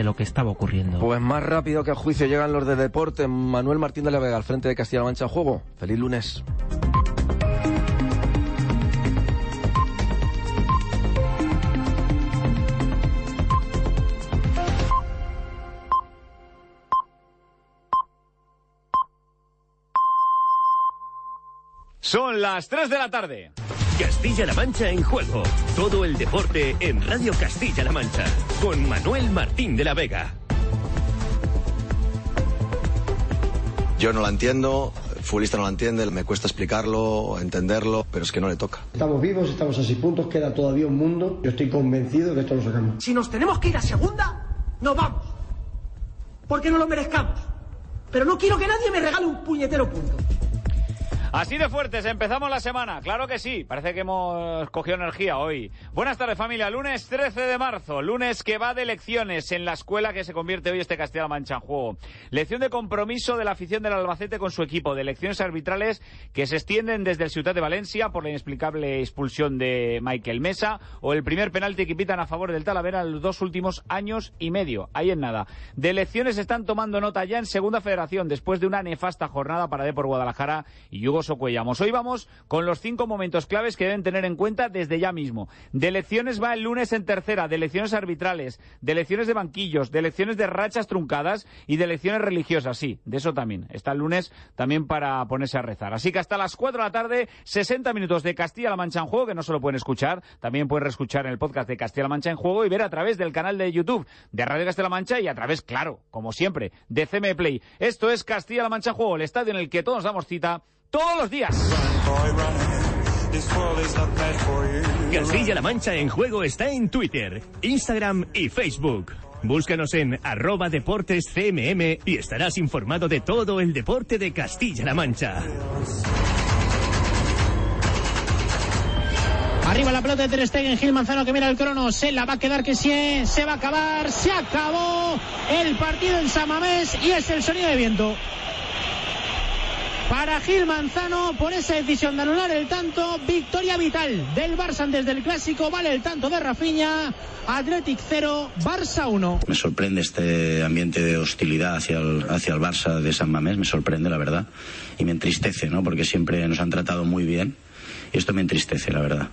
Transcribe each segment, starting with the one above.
de lo que estaba ocurriendo. Pues más rápido que a juicio llegan los de deporte. Manuel Martín de la Vega al frente de Castilla-La Mancha Juego. Feliz lunes. Son las 3 de la tarde. Castilla-La Mancha en juego. Todo el deporte en Radio Castilla-La Mancha. Con Manuel Martín de la Vega. Yo no la entiendo, el futbolista no la entiende, me cuesta explicarlo, entenderlo, pero es que no le toca. Estamos vivos, estamos a seis puntos, queda todavía un mundo. Yo estoy convencido que esto lo sacamos. Si nos tenemos que ir a segunda, nos vamos. Porque no lo merezcamos. Pero no quiero que nadie me regale un puñetero punto. Así de fuertes, empezamos la semana, claro que sí, parece que hemos cogido energía hoy. Buenas tardes familia, lunes 13 de marzo, lunes que va de elecciones en la escuela que se convierte hoy este Castilla-La Mancha en juego. Lección de compromiso de la afición del Albacete con su equipo, de elecciones arbitrales que se extienden desde el Ciudad de Valencia por la inexplicable expulsión de Michael Mesa o el primer penalti que pitan a favor del Talavera en los dos últimos años y medio, ahí en nada. De elecciones están tomando nota ya en Segunda Federación después de una nefasta jornada para por Guadalajara y Hugo Socuellamos. Hoy vamos con los cinco momentos claves que deben tener en cuenta desde ya mismo. De elecciones va el lunes en tercera, de elecciones arbitrales, de elecciones de banquillos, de elecciones de rachas truncadas y de elecciones religiosas. Sí, de eso también. Está el lunes también para ponerse a rezar. Así que hasta las 4 de la tarde, 60 minutos de Castilla-La Mancha en juego, que no solo pueden escuchar, también pueden reescuchar en el podcast de Castilla-La Mancha en juego y ver a través del canal de YouTube de Radio Castilla-La Mancha y a través, claro, como siempre, de CM Play. Esto es Castilla-La Mancha en juego, el estadio en el que todos damos cita todos los días. Castilla-La Mancha en juego está en Twitter, Instagram y Facebook. Búscanos en arroba deportes CMM y estarás informado de todo el deporte de Castilla-La Mancha. Arriba la pelota de Ter Stegen, Gil Manzano que mira el crono, se la va a quedar que sí, se va a acabar, se acabó el partido en Samamés y es el sonido de viento para Gil Manzano por esa decisión de anular el tanto. Victoria vital del Barça antes del clásico. Vale el tanto de Rafinha. Athletic 0, Barça 1. Me sorprende este ambiente de hostilidad hacia el, hacia el Barça de San Mamés. Me sorprende, la verdad. Y me entristece, ¿no? Porque siempre nos han tratado muy bien. Y esto me entristece, la verdad.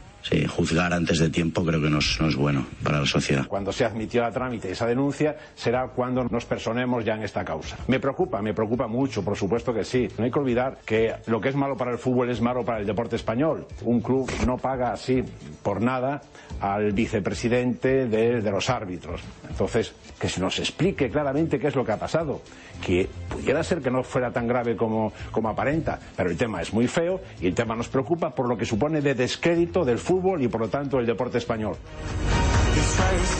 Juzgar antes de tiempo creo que no es, no es, bueno para la sociedad. Cuando se admitió a trámite esa denuncia será cuando nos personemos ya en esta causa. Me preocupa, me preocupa mucho, por supuesto que sí. No hay que olvidar que lo que es malo para el fútbol es malo para el deporte español. Un club no paga así por nada al vicepresidente de, de los árbitros. Entonces, que se nos explique claramente qué es lo que ha pasado. Que pudiera ser que no fuera tan grave como, como aparenta, pero el tema es muy feo y el tema nos preocupa por lo que supone de descrédito del fútbol y por lo tanto el deporte español.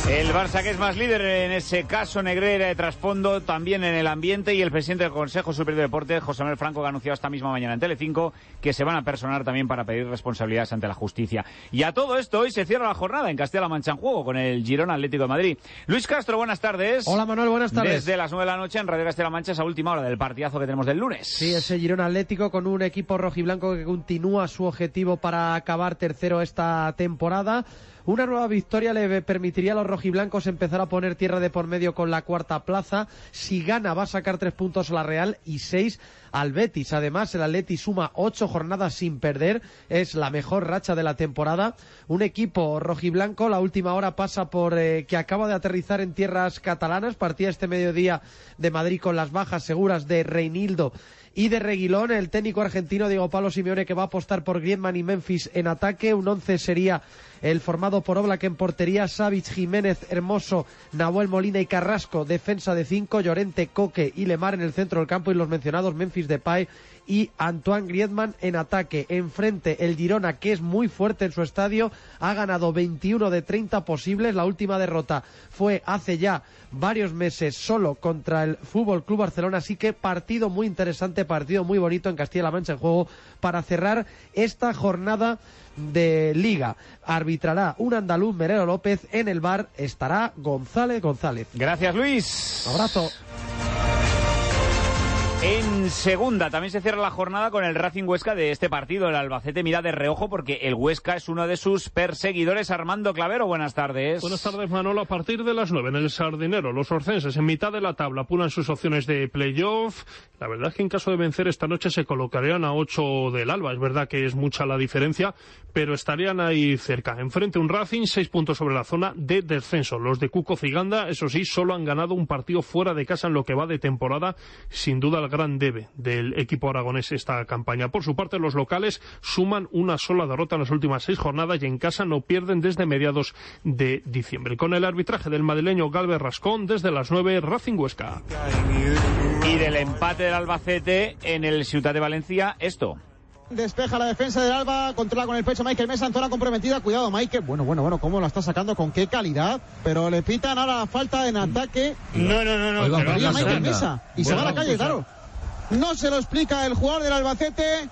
El Barça que es más líder en ese caso Negreira de trasfondo también en el ambiente y el presidente del Consejo Superior de Deportes, José Manuel Franco, que ha anunciado esta misma mañana en Telecinco que se van a personar también para pedir responsabilidades ante la justicia. Y a todo esto hoy se cierra la jornada en Castilla-La Mancha en juego con el Girona Atlético de Madrid. Luis Castro, buenas tardes. Hola Manuel, buenas tardes. Desde las 9 de la noche en Radio Castilla-La Mancha esa última hora del partidazo que tenemos del lunes. Sí, ese Girona Atlético con un equipo rojiblanco que continúa su objetivo para acabar tercero esta temporada. Una nueva victoria le permitiría a los rojiblancos empezar a poner tierra de por medio con la cuarta plaza. Si gana va a sacar tres puntos a la Real y seis al Betis. Además, el Atleti suma ocho jornadas sin perder. Es la mejor racha de la temporada. Un equipo rojiblanco, la última hora pasa por eh, que acaba de aterrizar en tierras catalanas. Partía este mediodía de Madrid con las bajas seguras de Reinildo y de Reguilón, el técnico argentino Diego Pablo Simeone que va a apostar por Griezmann y Memphis en ataque. Un once sería el formado por Oblak en portería, Savic, Jiménez, Hermoso, Nahuel Molina y Carrasco, defensa de cinco, Llorente, Coque y Lemar en el centro del campo y los mencionados Memphis Depay y Antoine Griezmann en ataque. Enfrente el Girona, que es muy fuerte en su estadio, ha ganado 21 de 30 posibles. La última derrota fue hace ya varios meses solo contra el Fútbol Club Barcelona, así que partido muy interesante, partido muy bonito en Castilla-La Mancha en juego para cerrar esta jornada de Liga. Arbitrará un andaluz, Merero López. En el bar estará González González. Gracias, Luis. abrazo. En segunda también se cierra la jornada con el Racing Huesca de este partido. El Albacete mira de reojo porque el Huesca es uno de sus perseguidores. Armando Clavero, buenas tardes. Buenas tardes, Manolo. A partir de las nueve en el Sardinero, los orcenses en mitad de la tabla apuran sus opciones de playoff. La verdad es que en caso de vencer esta noche se colocarían a ocho del Alba. Es verdad que es mucha la diferencia, pero estarían ahí cerca. Enfrente un Racing, seis puntos sobre la zona de descenso. Los de Cuco Ciganda, eso sí, solo han ganado un partido fuera de casa en lo que va de temporada. Sin duda gran debe del equipo aragonés esta campaña. Por su parte, los locales suman una sola derrota en las últimas seis jornadas y en casa no pierden desde mediados de diciembre. Con el arbitraje del madrileño Galvez Rascón, desde las nueve, Racing Huesca. Y del empate del Albacete en el Ciudad de Valencia, esto. Despeja la defensa del Alba, controla con el pecho Michael Mesa en zona comprometida. Cuidado, Michael. Bueno, bueno, bueno, cómo la está sacando, con qué calidad. Pero le pitan ahora falta en ataque. No, no, no, no. Oiga, pero Michael Mesa. Y se Bueno, va a la calle, pues, claro. No se lo explica el jugador del Albacete.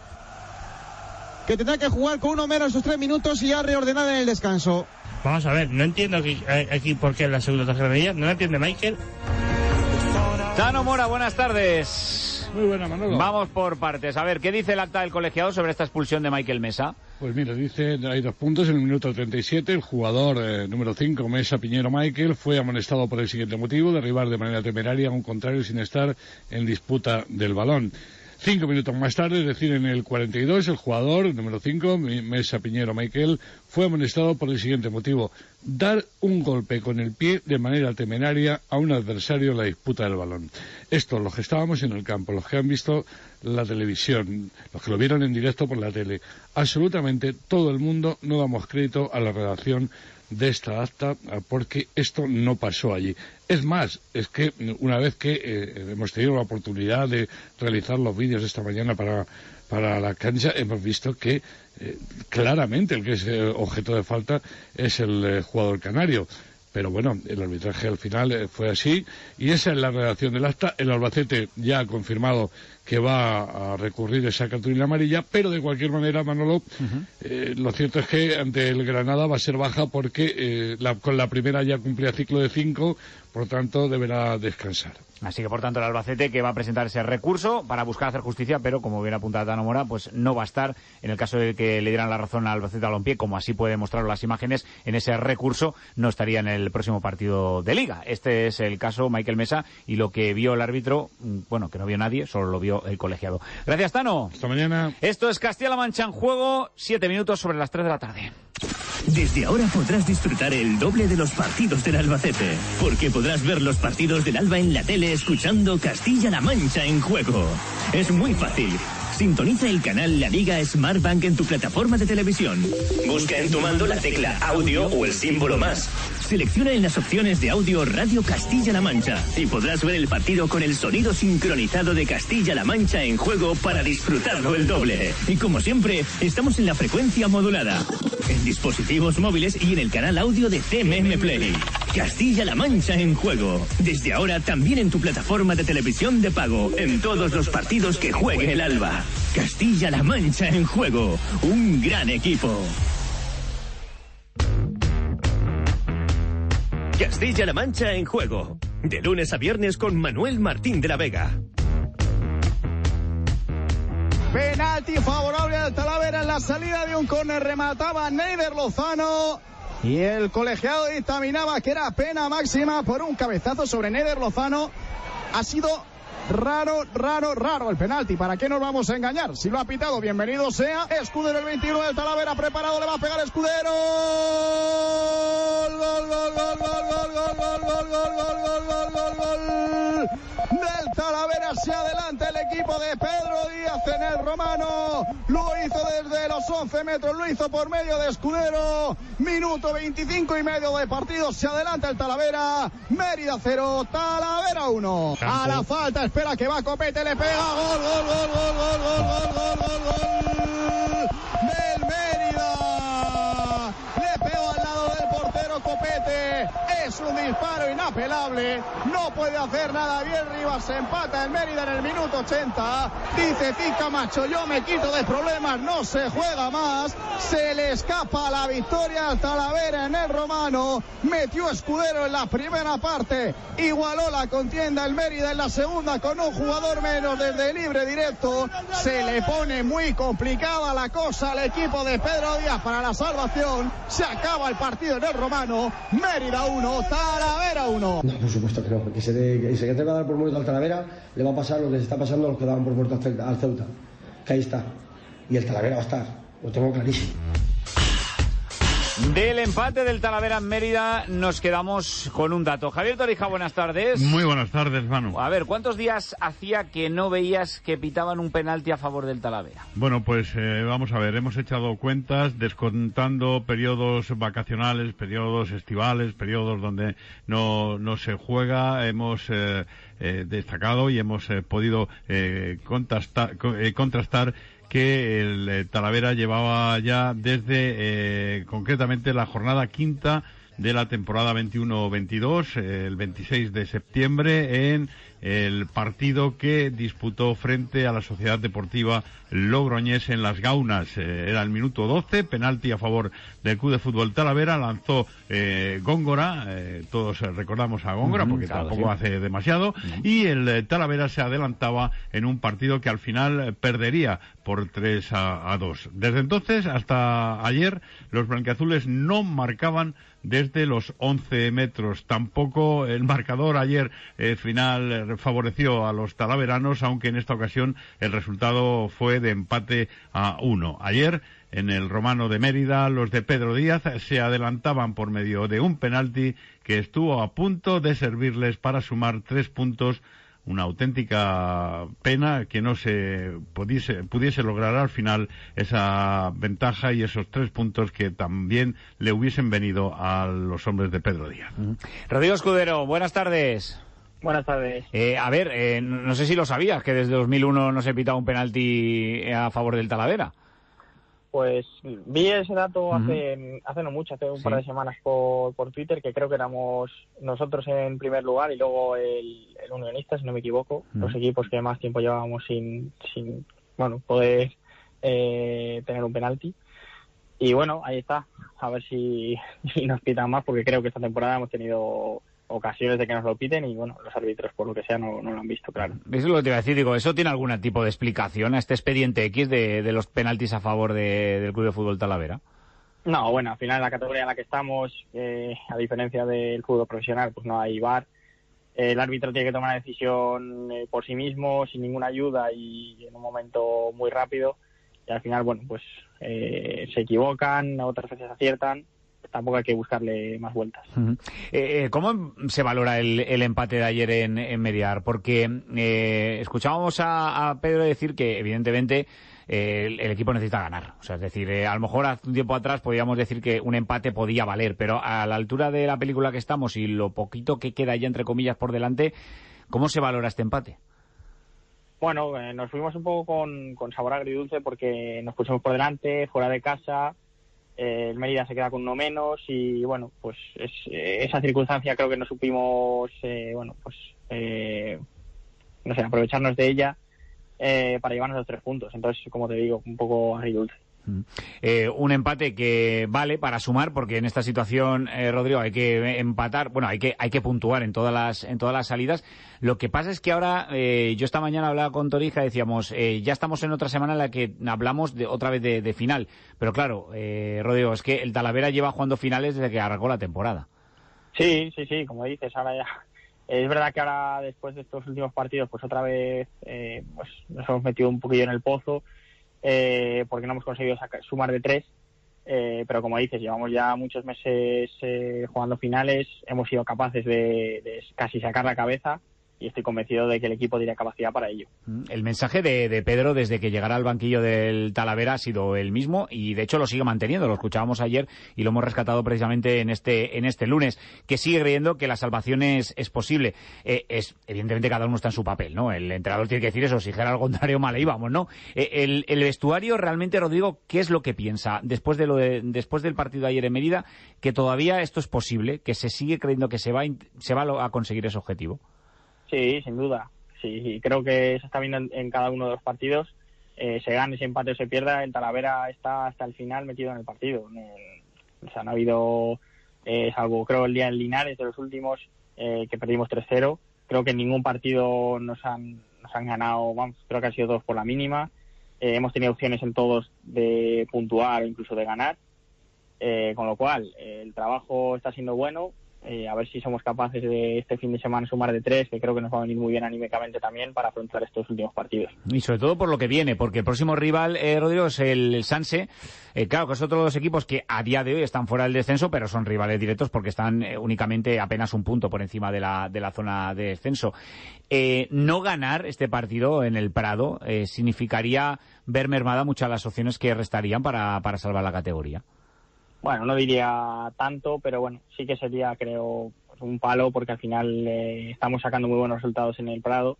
Que tendrá que jugar con uno menos esos tres minutos y ya reordenar en el descanso. Vamos a ver, no entiendo aquí, eh, aquí por qué la segunda tarjeta amarilla. No la entiende Michael. Tano Mora, buenas tardes. Muy buena, Manolo. Vamos por partes. A ver, ¿qué dice el acta del colegiado sobre esta expulsión de Michael Mesa? Pues mira, dice, hay dos puntos. En el minuto 37, el jugador eh, número 5, Mesa Piñero Michael, fue amonestado por el siguiente motivo, derribar de manera temeraria a un contrario sin estar en disputa del balón. Cinco minutos más tarde, es decir, en el 42, el jugador número 5, Mesa Piñero Michael, fue amonestado por el siguiente motivo, dar un golpe con el pie de manera temeraria a un adversario en la disputa del balón. Esto, los que estábamos en el campo, los que han visto la televisión, los que lo vieron en directo por la tele, absolutamente todo el mundo no damos crédito a la redacción de esta acta ah, porque esto no pasó allí. Es más, es que una vez que eh, hemos tenido la oportunidad de realizar los vídeos esta mañana para, para la cancha, hemos visto que eh, claramente el que es eh, objeto de falta es el jugador canario. Pero bueno, el arbitraje al final fue así y esa es la redacción del acta. El Albacete ya ha confirmado que va a recurrir esa cartulina amarilla, pero de cualquier manera, Manolo, eh, lo cierto es que ante el Granada va a ser baja porque eh, la- con la primera ya cumplía ciclo de cinco, por tanto deberá descansar. Así que, por tanto, el Albacete que va a presentar ese recurso para buscar hacer justicia, pero como bien apuntado Tano Mora, pues no va a estar en el caso de que le dieran la razón al Albacete Balompié, como así puede mostrar las imágenes, en ese recurso no estaría en el próximo partido de Liga. Este es el caso Michael Mesa y lo que vio el árbitro, mm, bueno, que no vio nadie, solo lo vio el colegiado. Gracias, Tano. Hasta mañana. Esto es Castilla-La Mancha en juego, siete minutos sobre las tres de la tarde. Desde ahora podrás disfrutar el doble de los partidos del Albacete, porque podrás ver los partidos del Alba en la tele escuchando Castilla-La Mancha en juego. Es muy fácil. Sintoniza el canal La Liga Smart Bank en tu plataforma de televisión. Busca en tu mando la tecla audio o el símbolo más. Selecciona en las opciones de audio Radio Castilla-La Mancha y podrás ver el partido con el sonido sincronizado de Castilla-La Mancha en juego para disfrutarlo el doble. Y como siempre, estamos en la frecuencia modulada, en dispositivos móviles y en el canal audio de CMM Play. Castilla-La Mancha en juego. Desde ahora también en tu plataforma de televisión de pago, en todos los partidos que juegue el Alba. Castilla-La Mancha en juego. Un gran equipo. Castilla-La Mancha en juego. De lunes a viernes con Manuel Martín de la Vega. Penalti favorable al Talavera en la salida de un córner. Remataba Neider Lozano. Y el colegiado dictaminaba que era pena máxima por un cabezazo sobre Neider Lozano. Ha sido raro, raro, raro el penalti. ¿Para qué nos vamos a engañar? Si lo ha pitado, bienvenido sea. Escudero el 21 del Talavera preparado, le va a pegar Escudero. Gol, gol, gol, gol, gol, gol, gol, gol, gol, gol, gol, gol, gol, gol. Del Talavera hacia adelante el equipo de Pedro Díaz en el romano. Lo hizo desde los 11 metros, lo hizo por medio de Escudero. Minuto 25 y medio de partido. Se adelanta el Talavera. Mérida 0, Talavera 1. A la falta, espera que va Copete, le pega. Gol, gol, gol, gol, gol, gol, gol, gol, gol, gol. Del Mérida. Le pegó al lado del portero Copete. Es un disparo inapelable. No puede hacer nada bien Rivas. Empata el Mérida en el minuto 80. Dice Tica Macho, yo me quito de problemas. No se juega más. Se le escapa la victoria al Talavera en el Romano. Metió Escudero en la primera parte. Igualó la contienda el Mérida en la segunda con un jugador menos desde libre directo. Se le pone muy complicada la cosa al equipo de Pedro Díaz para la salvación. Se acaba el partido en el Romano. Mérida 1, Talavera 1. No, por supuesto que no, porque se, se va a dar por muerto al Talavera, le va a pasar lo que se está pasando a los que daban por muerto Al Ceuta. Que ahí está. Y el Talavera va a estar. Lo tengo clarísimo. Del empate del Talavera en Mérida nos quedamos con un dato. Javier Torija, buenas tardes. Muy buenas tardes, Manu. A ver, ¿cuántos días hacía que no veías que pitaban un penalti a favor del Talavera? Bueno, pues eh, vamos a ver, hemos echado cuentas descontando periodos vacacionales, periodos estivales, periodos donde no, no se juega, hemos eh, eh, destacado y hemos eh, podido eh, contrastar, co- eh, contrastar que el eh, Talavera llevaba ya desde eh, concretamente la jornada quinta de la temporada 21-22, eh, el 26 de septiembre, en el partido que disputó frente a la Sociedad Deportiva Logroñés en Las Gaunas. Eh, era el minuto 12, penalti a favor del Club de Fútbol Talavera, lanzó eh, Góngora, eh, todos recordamos a Góngora Ujú, porque claro, tampoco sí. hace demasiado, y el eh, Talavera se adelantaba en un partido que al final perdería por 3 a, a 2. Desde entonces hasta ayer los blanquiazules no marcaban desde los 11 metros. Tampoco el marcador ayer eh, final eh, favoreció a los talaveranos, aunque en esta ocasión el resultado fue de empate a 1. Ayer en el Romano de Mérida, los de Pedro Díaz se adelantaban por medio de un penalti que estuvo a punto de servirles para sumar tres puntos una auténtica pena que no se pudiese, pudiese lograr al final esa ventaja y esos tres puntos que también le hubiesen venido a los hombres de Pedro Díaz. Rodrigo Escudero, buenas tardes. Buenas tardes. Eh, a ver, eh, no sé si lo sabías, que desde 2001 no se pitaba un penalti a favor del Talavera. Pues vi ese dato hace, hace no mucho, hace un par de semanas por, por Twitter, que creo que éramos nosotros en primer lugar y luego el, el Unionista, si no me equivoco, los equipos que más tiempo llevábamos sin, sin bueno, poder eh, tener un penalti. Y bueno, ahí está, a ver si, si nos pitan más, porque creo que esta temporada hemos tenido ocasiones de que nos lo piten y bueno, los árbitros por lo que sea no, no lo han visto, claro. Eso es lo que te iba a decir, digo, ¿eso tiene algún tipo de explicación a este expediente X de, de los penaltis a favor de- del Club de Fútbol Talavera? No, bueno, al final en la categoría en la que estamos, eh, a diferencia del fútbol profesional, pues no hay VAR. El árbitro tiene que tomar una decisión eh, por sí mismo, sin ninguna ayuda y en un momento muy rápido. Y al final, bueno, pues eh, se equivocan, otras veces aciertan. Tampoco hay que buscarle más vueltas. Eh, eh, ¿Cómo se valora el, el empate de ayer en, en Mediar? Porque eh, escuchábamos a, a Pedro decir que, evidentemente, eh, el, el equipo necesita ganar. O sea, es decir, eh, a lo mejor hace un tiempo atrás podíamos decir que un empate podía valer, pero a la altura de la película que estamos y lo poquito que queda ya, entre comillas, por delante, ¿cómo se valora este empate? Bueno, nos fuimos un poco con, con sabor agridulce porque nos pusimos por delante, fuera de casa. Eh, el Mérida se queda con uno menos y bueno, pues es, eh, esa circunstancia creo que no supimos, eh, bueno, pues eh, no sé, aprovecharnos de ella eh, para llevarnos los tres puntos. Entonces, como te digo, un poco agridulce. Eh, un empate que vale para sumar, porque en esta situación, eh, Rodrigo, hay que empatar, bueno, hay que, hay que puntuar en todas las, en todas las salidas. Lo que pasa es que ahora, eh, yo esta mañana hablaba con Torija, decíamos, eh, ya estamos en otra semana en la que hablamos de, otra vez de, de final. Pero claro, eh, Rodrigo, es que el Talavera lleva jugando finales desde que arrancó la temporada. Sí, sí, sí, como dices, ahora ya. Es verdad que ahora, después de estos últimos partidos, pues otra vez eh, pues nos hemos metido un poquillo en el pozo, eh, porque no hemos conseguido sacar- sumar de tres. Eh, pero como dices, llevamos ya muchos meses eh, jugando finales, hemos sido capaces de, de casi sacar la cabeza y estoy convencido de que el equipo tiene capacidad para ello. El mensaje de, de Pedro desde que llegara al banquillo del Talavera ha sido el mismo y de hecho lo sigue manteniendo. Lo escuchábamos ayer y lo hemos rescatado precisamente en este, en este lunes, que sigue creyendo que la salvación es, es posible. Eh, es, evidentemente cada uno está en su papel, ¿no? El entrenador tiene que decir eso, si dijera al contrario mal íbamos, ¿no? Eh, el, el vestuario realmente, Rodrigo, ¿qué es lo que piensa después de lo de, después del partido de ayer en Mérida? Que todavía esto es posible, que se sigue creyendo que se va, se va a conseguir ese objetivo. Sí, sin duda. Sí, creo que se está viendo en, en cada uno de los partidos. Eh, se gane, se empate o se pierda, el Talavera está hasta el final metido en el partido. No- o sea, no ha habido, eh, salvo creo el día en Linares de los últimos, eh, que perdimos 3-0. Creo que en ningún partido nos han, nos han ganado, vamos, creo que han sido todos por la mínima. Eh, hemos tenido opciones en todos de puntuar o incluso de ganar. Eh, con lo cual, el trabajo está siendo bueno. Eh, a ver si somos capaces de este fin de semana sumar de tres, que creo que nos va a venir muy bien anímicamente también para afrontar estos últimos partidos. Y sobre todo por lo que viene, porque el próximo rival, eh, Rodrigo, es el, Sanse. Eh, claro, que es otro de los equipos que a día de hoy están fuera del descenso, pero son rivales directos porque están eh, únicamente apenas un punto por encima de la, de la zona de descenso. No ganar este partido en el Prado significaría ver mermada muchas las opciones que restarían para, para salvar la categoría. Bueno, no diría tanto, pero bueno, sí que sería, creo, pues, un palo porque al final eh, estamos sacando muy buenos resultados en el Prado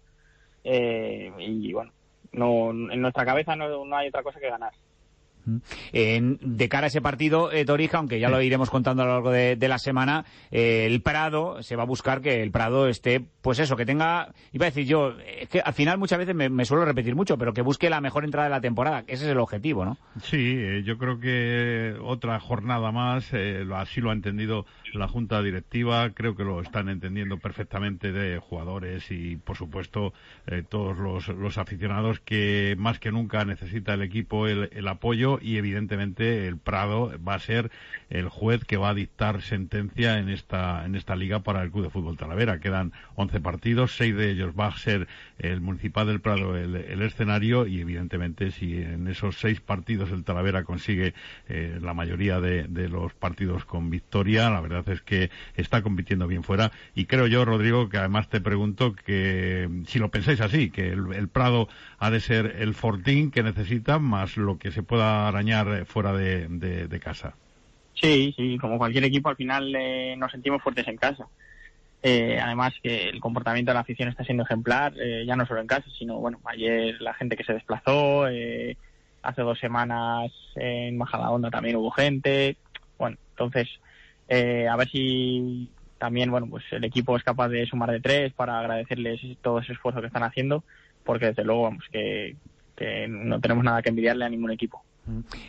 eh, y bueno, no, en nuestra cabeza no, no hay otra cosa que ganar. En- de cara a ese partido, eh, Torija, aunque ya lo iremos contando a lo largo de, de la semana, eh, el Prado, se va a buscar que el Prado esté, pues eso, que tenga, iba a decir yo, es que al final muchas veces me, me suelo repetir mucho, pero que busque la mejor entrada de la temporada, que ese es el objetivo, ¿no? Sí, eh, yo creo que otra jornada más, eh, así lo ha entendido la Junta Directiva, creo que lo están entendiendo perfectamente de jugadores y, por supuesto, eh, todos los, los aficionados que más que nunca necesita el equipo el, el apoyo y, evidentemente, el Prado va a ser el juez que va a dictar sentencia en esta, en esta liga para el Club de Fútbol Talavera. Quedan 11 partidos, seis de ellos va a ser el Municipal del Prado el, el escenario y, evidentemente, si en esos seis partidos el Talavera consigue eh, la mayoría de, de los partidos con victoria, la verdad es que está compitiendo bien fuera y creo yo, Rodrigo, que además te pregunto que si lo pensáis así, que el, Prado ha de ser el fortín que necesita más lo que se pueda arañar eh, fuera de casa. Sí, sí, como cualquier equipo al final eh, nos sentimos fuertes en casa. Eh, además que el comportamiento de la afición está siendo ejemplar, eh, ya no solo en casa, sino bueno, ayer la gente que se desplazó, eh, hace dos semanas en Majadahonda también hubo gente, bueno, entonces eh, a ver si también bueno pues el equipo es capaz de sumar de tres para agradecerles todo ese esfuerzo que están haciendo, porque desde luego vamos que, que no tenemos nada que envidiarle a ningún equipo.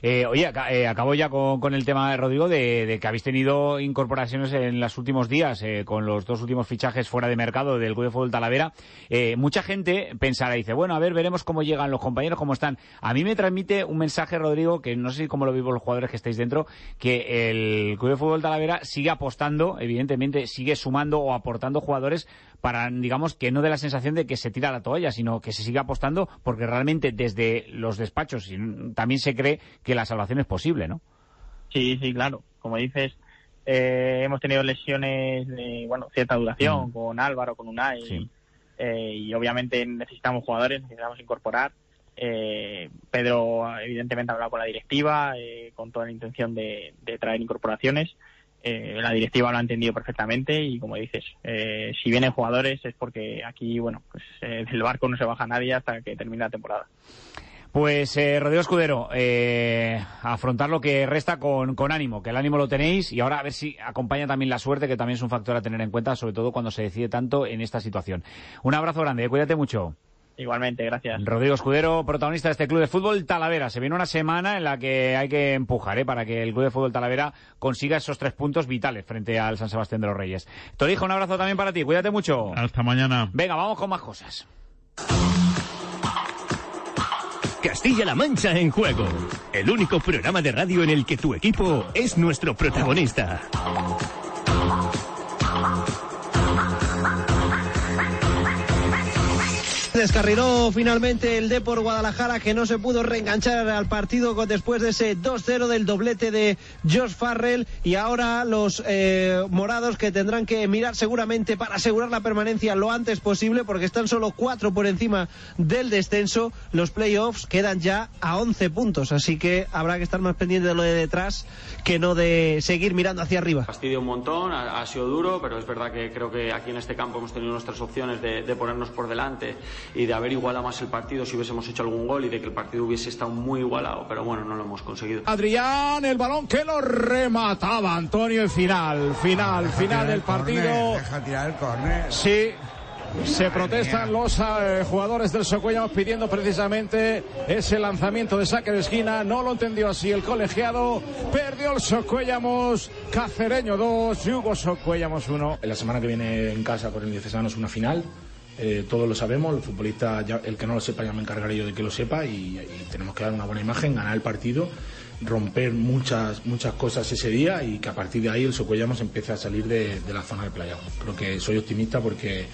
Eh, oye, eh, acabo ya con, con el tema, Rodrigo, de, de que habéis tenido incorporaciones en los últimos días, eh, con los dos últimos fichajes fuera de mercado del Club de Fútbol Talavera. Eh, mucha gente pensará, dice, bueno, a ver, veremos cómo llegan los compañeros, cómo están. A mí me transmite un mensaje, Rodrigo, que no sé cómo lo vivo los jugadores que estáis dentro, que el Club de Fútbol Talavera sigue apostando, evidentemente, sigue sumando o aportando jugadores para, digamos, que no dé la sensación de que se tira la toalla, sino que se sigue apostando porque realmente desde los despachos también se cree que la salvación es posible, ¿no? Sí, sí, claro. Como dices, eh, hemos tenido lesiones de bueno cierta duración con Álvaro, con Unai, eh, y obviamente necesitamos jugadores, necesitamos incorporar. Eh, Pedro, evidentemente, ha hablado con la directiva, eh, con toda la intención de, de traer incorporaciones. Eh, la directiva lo ha entendido perfectamente y, como dices, eh, si vienen jugadores es porque aquí, bueno, pues eh, del barco no se baja nadie hasta que termine la temporada. Pues Rodrigo Escudero, afrontar lo que resta con, con ánimo, que el ánimo lo tenéis y ahora a ver si acompaña también la suerte, que también es un factor a tener en cuenta, sobre todo cuando se decide tanto en esta situación. Un abrazo grande, cuídate mucho. Igualmente, gracias. Rodrigo Escudero, protagonista de este Club de Fútbol Talavera. Se viene una semana en la que hay que empujar ¿eh? para que el Club de Fútbol Talavera consiga esos tres puntos vitales frente al San Sebastián de los Reyes. Torija, un abrazo también para ti, cuídate mucho. Hasta mañana. Venga, vamos con más cosas. Castilla-La Mancha en juego. El único programa de radio en el que tu equipo es nuestro protagonista. Descarriló finalmente el Depor Guadalajara que no se pudo reenganchar al partido después de ese 2-0 del doblete de Josh Farrell y ahora los eh, morados que tendrán que mirar seguramente para asegurar la permanencia lo antes posible porque están solo cuatro por encima del descenso. Los playoffs quedan ya a 11 puntos, así que habrá que estar más pendiente de lo de detrás que no de seguir mirando hacia arriba. Fastidio un montón, ha, ha sido duro, pero es verdad que creo que aquí en este campo hemos tenido nuestras opciones de, de ponernos por delante y de haber igualado más el partido si hubiésemos hecho algún gol y de que el partido hubiese estado muy igualado, pero bueno, no lo hemos conseguido. Adrián, el balón que lo remataba Antonio en final, final, final del partido. Deja tirar el córner. Sí, se protestan los eh, jugadores del Socuellamos pidiendo precisamente ese lanzamiento de saque de esquina. No lo entendió así el colegiado. Perdió el Socuellamos. Cacereño 2, Hugo Socuellamos 1. La semana que viene en casa con el Diocesano es una final. Eh, todos lo sabemos, el futbolista, ya- el que no lo sepa ya me encargaré yo de que lo sepa y, tenemos que dar una buena imagen, ganar el partido, romper muchas muchas cosas ese día y que a partir de ahí el Socuellamos empiece a salir de, de la zona del playa. Creo que soy optimista porque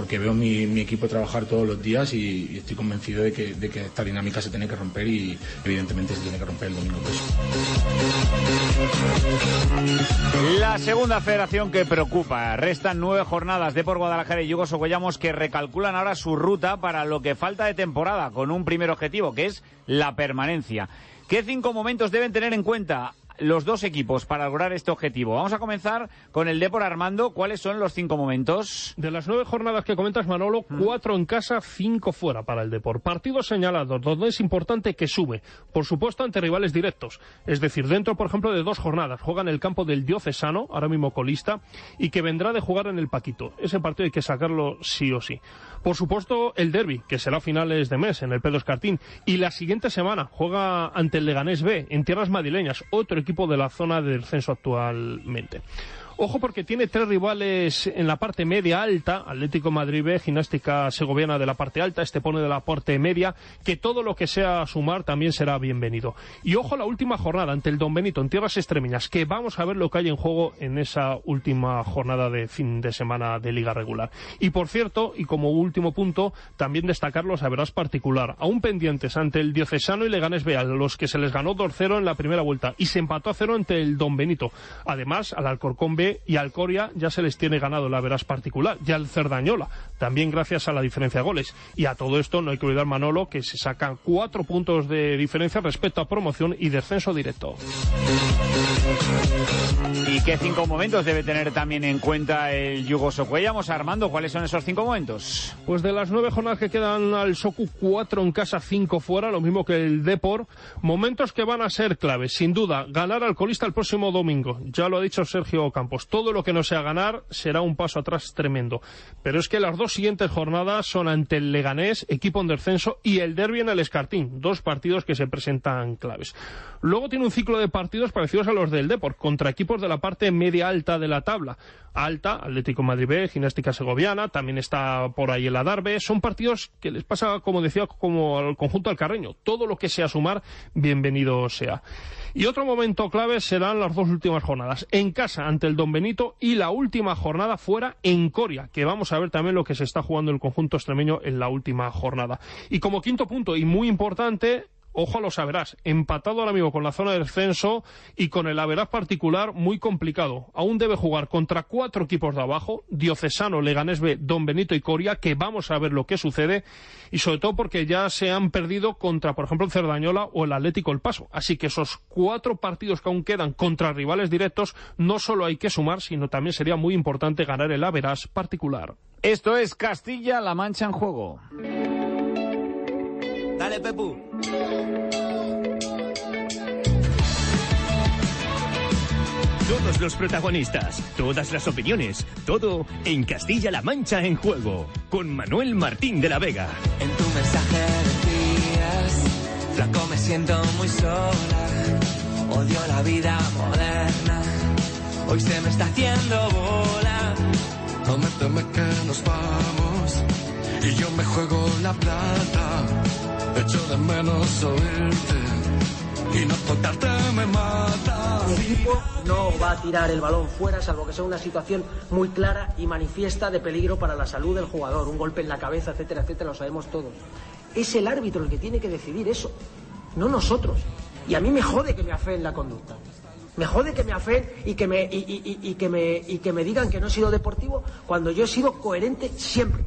porque veo mi, equipo trabajar todos los días y, estoy convencido de que, esta dinámica se tiene que romper y evidentemente se tiene que romper el domingo por eso. La segunda federación que preocupa. Restan nueve jornadas de por Guadalajara y Yugo Socollamos que recalculan ahora su ruta para lo que falta de temporada con un primer objetivo que es la permanencia. ¿Qué cinco momentos deben tener en cuenta los dos equipos para lograr este objetivo? Vamos a comenzar con el Depor Armando. ¿Cuáles son los cinco momentos? De las nueve jornadas que comentas, Manolo, cuatro en casa, cinco fuera para el Depor. Partidos señalados, donde es importante que sube. Por supuesto, ante rivales directos. Es decir, dentro, por ejemplo, de dos jornadas. Juega en el campo del Diocesano, ahora mismo colista, y que vendrá de jugar en el Paquito. Ese partido hay que sacarlo sí o sí. Por supuesto, el derby, que será a finales de mes en el Pedro Escartín. Y la siguiente semana juega ante el Leganés B, en tierras madrileñas, otro equipo de la zona de descenso actualmente. Ojo porque tiene tres rivales en la parte media alta, Atlético Madrid B, Gimnástica Segoviana de la parte alta, este pone de la parte media, que todo lo que sea sumar también será bienvenido. Y ojo la última jornada ante el Don Benito en tierras extremeñas, que vamos a ver lo que hay en juego en esa última jornada de fin de semana de liga regular. Y por cierto, y como último punto, también destacar los verás particular, aún pendientes ante el Diocesano y Leganés B, a los que se les ganó 2-0 en la primera vuelta y se empató a cero ante el Don Benito. Además, al Alcorcón B y al Coria ya se les tiene ganado la verás particular, y al Cerdañola, también gracias a la diferencia de goles. Y a todo esto no hay que olvidar, Manolo, que se sacan cuatro puntos de diferencia respecto a promoción y descenso directo. ¿Y qué cinco momentos debe tener también en cuenta el Yugo Socuellamos? Armando, ¿cuáles son esos cinco momentos? Pues de las nueve jornadas que quedan al Socu, cuatro en casa, cinco fuera, lo mismo que el Depor. Momentos que van a ser claves, sin duda. Ganar al colista el próximo domingo. Ya lo ha dicho Sergio Campos. Todo lo que no sea ganar será un paso atrás tremendo. Pero es que las dos siguientes jornadas son ante el Leganés, equipo en descenso, y el Derby en el Escartín. Dos partidos que se presentan claves. Luego tiene un ciclo de partidos parecidos a los del Depor, contra equipos de la parte media alta de la tabla. Alta, Atlético Madrid B, Gimnástica Segoviana, también está por ahí el Adarve. Son partidos que les pasa, como decía, como al conjunto al Carreño. Todo lo que sea sumar, bienvenido sea. Y otro momento clave serán las dos últimas jornadas. En casa, ante el Don Benito, y la última jornada fuera en Coria, que vamos a ver también lo que se está jugando el conjunto extremeño en la última jornada. Y como quinto punto, y muy importante, Ojo lo saberás, empatado ahora mismo con la zona de descenso y con el averás particular muy complicado. Aún debe jugar contra cuatro equipos de abajo, Diocesano, Leganés B, Don Benito y Coria, que vamos a ver lo que sucede y sobre todo porque ya se han perdido contra, por ejemplo, el Cerdañola o el Atlético El Paso. Así que esos cuatro partidos que aún quedan contra rivales directos no solo hay que sumar, sino también sería muy importante ganar el averás particular. Esto es Castilla-La Mancha en juego. Dale, Pepu. Todos los protagonistas, todas las opiniones, todo en Castilla-La Mancha en juego, con Manuel Martín de la Vega. En tu mensaje decías, flaco me siento muy sola, odio la vida moderna, hoy se me está haciendo bola. Prométeme que nos vamos y yo me juego la plata. De no. Mi equipo no va a tirar el balón fuera, salvo que sea una situación muy clara y manifiesta de peligro para la salud del jugador, un golpe en la cabeza, etcétera, etcétera, lo sabemos todos. Es el árbitro el que tiene que decidir eso, no nosotros. Y a mí me jode que me afeen la conducta. Me jode que me afeen y que me, y que me, y que me digan que no he sido deportivo cuando yo he sido coherente siempre.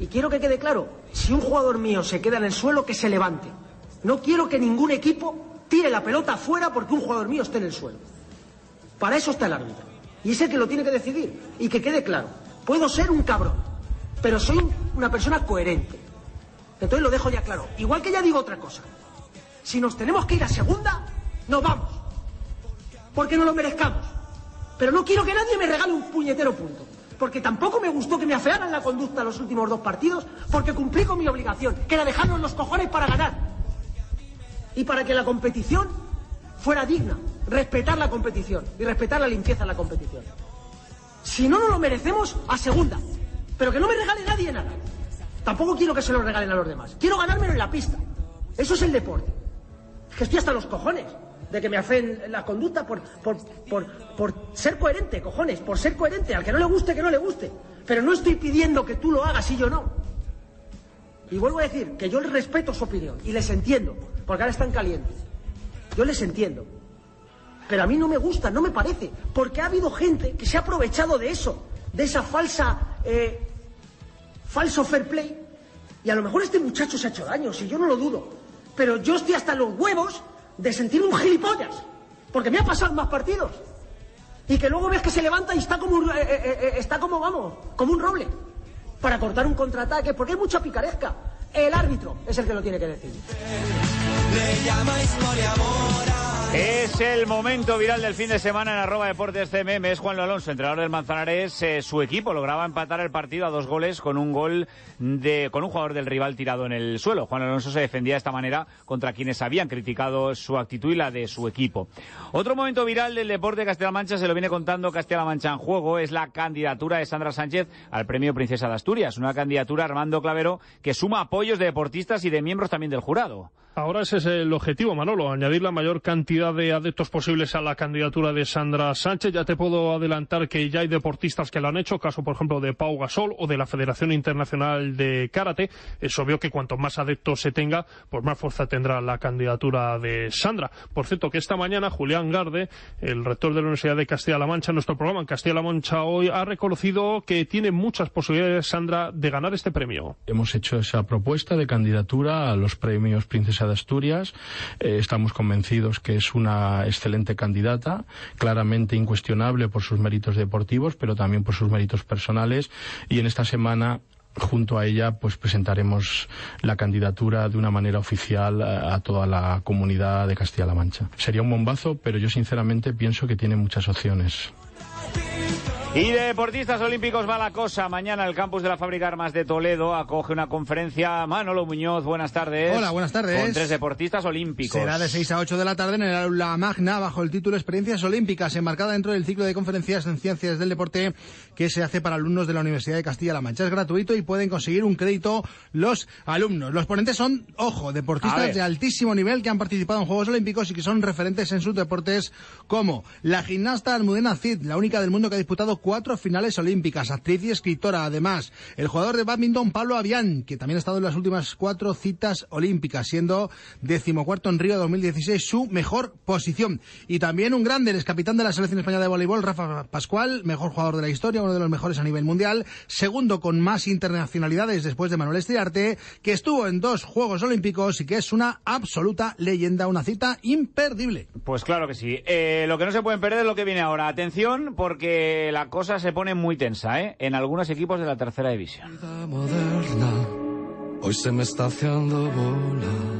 Y quiero que quede claro, si un jugador mío se queda en el suelo, que se levante. No quiero que ningún equipo tire la pelota afuera porque un jugador mío esté en el suelo. Para eso está el árbitro. Y es el que lo tiene que decidir. Y que quede claro. Puedo ser un cabrón, pero soy un- una persona coherente. Entonces lo dejo ya claro. Igual que ya digo otra cosa. Si nos tenemos que ir a segunda, nos vamos. Porque no lo merezcamos. Pero no quiero que nadie me regale un puñetero punto. Porque tampoco me gustó que me afearan la conducta los últimos dos partidos, porque cumplí con mi obligación, que era dejarnos los cojones para ganar. Y para que la competición fuera digna, respetar la competición y respetar la limpieza de la competición. Si no nos lo merecemos, a segunda. Pero que no me regale nadie nada. Tampoco quiero que se lo regalen a los demás. Quiero ganármelo en la pista. Eso es el deporte. Es que estoy hasta los cojones de que me hacen la conducta por, por, por, por ser coherente, cojones, por ser coherente. Al que no le guste, que no le guste. Pero no estoy pidiendo que tú lo hagas y yo no. Y vuelvo a decir que yo les respeto su opinión y les entiendo, porque ahora están calientes. Yo les entiendo. Pero a mí no me gusta, no me parece, porque ha habido gente que se ha aprovechado de eso, de esa falsa, eh, falso fair play. Y a lo mejor este muchacho se ha hecho daño, si yo no lo dudo. Pero yo estoy hasta los huevos de sentirme un gilipollas, porque me ha pasado más partidos. Y que luego ves que se levanta y está como, un- eh, eh, eh, está como, vamos, como un roble, para cortar un contraataque, porque hay mucha picaresca. El árbitro es el que lo tiene que decir. Es el momento viral del fin de semana en arroba deportes CMM. Es Juan Alonso, entrenador del Manzanares. Eh, su equipo lograba empatar el partido a dos goles con un gol de, con un jugador del rival tirado en el suelo. Juan Alonso se defendía de esta manera contra quienes habían criticado su actitud y la de su equipo. Otro momento viral del deporte de Castilla-La Mancha se lo viene contando Castilla-La Mancha en juego. Es la candidatura de Sandra Sánchez al premio Princesa de Asturias. Una candidatura Armando Clavero que suma apoyos de deportistas y de miembros también del jurado. Ahora ese es el objetivo, Manolo, añadir la mayor cantidad de adeptos posibles a la candidatura de Sandra Sánchez. Ya te puedo adelantar que ya hay deportistas que lo han hecho, caso por ejemplo de Pau Gasol o de la Federación Internacional de Karate. Es obvio que cuanto más adeptos se tenga, pues más fuerza tendrá la candidatura de Sandra. Por cierto, que esta mañana Julián Garde, el rector de la Universidad de Castilla-La Mancha, en nuestro programa en Castilla-La Mancha hoy, ha reconocido que tiene muchas posibilidades Sandra de ganar este premio. Hemos hecho esa propuesta de candidatura a los premios Princesa de Asturias. Eh, estamos convencidos que es una excelente candidata, claramente incuestionable por sus méritos deportivos, pero también por sus méritos personales. Y en esta semana junto a ella pues presentaremos la candidatura de una manera oficial a, a toda la comunidad de Castilla-La Mancha. Sería un bombazo, pero yo sinceramente pienso que tiene muchas opciones. Y de deportistas olímpicos va la cosa. Mañana el campus de la Fábrica Armas de Toledo acoge una conferencia. Manolo Muñoz, buenas tardes. Hola, buenas tardes. Con tres deportistas olímpicos. Será de 6 a 8 de la tarde en el aula magna bajo el título Experiencias Olímpicas, enmarcada dentro del ciclo de conferencias en ciencias del deporte que se hace para alumnos de la Universidad de Castilla-La Mancha. Es gratuito y pueden conseguir un crédito los alumnos. Los ponentes son, ojo, deportistas de altísimo nivel que han participado en Juegos Olímpicos y que son referentes en sus deportes como la gimnasta Almudena Cid, la única del mundo que ha disputado cuatro finales olímpicas, actriz y escritora además. El jugador de badminton Pablo Avián, que también ha estado en las últimas cuatro citas olímpicas, siendo decimocuarto en Río 2016 su mejor posición. Y también un grande, el capitán de la selección española de voleibol, Rafa Pascual, mejor jugador de la historia, uno de los mejores a nivel mundial, segundo con más internacionalidades después de Manuel Estriarte, que estuvo en dos Juegos Olímpicos y que es una absoluta leyenda, una cita imperdible. Pues claro que sí. Eh, lo que no se pueden perder es lo que viene ahora. Atención, porque la cosa se pone muy tensa, ¿eh? En algunos equipos de la tercera división. Vida moderna, hoy se me está haciendo bola.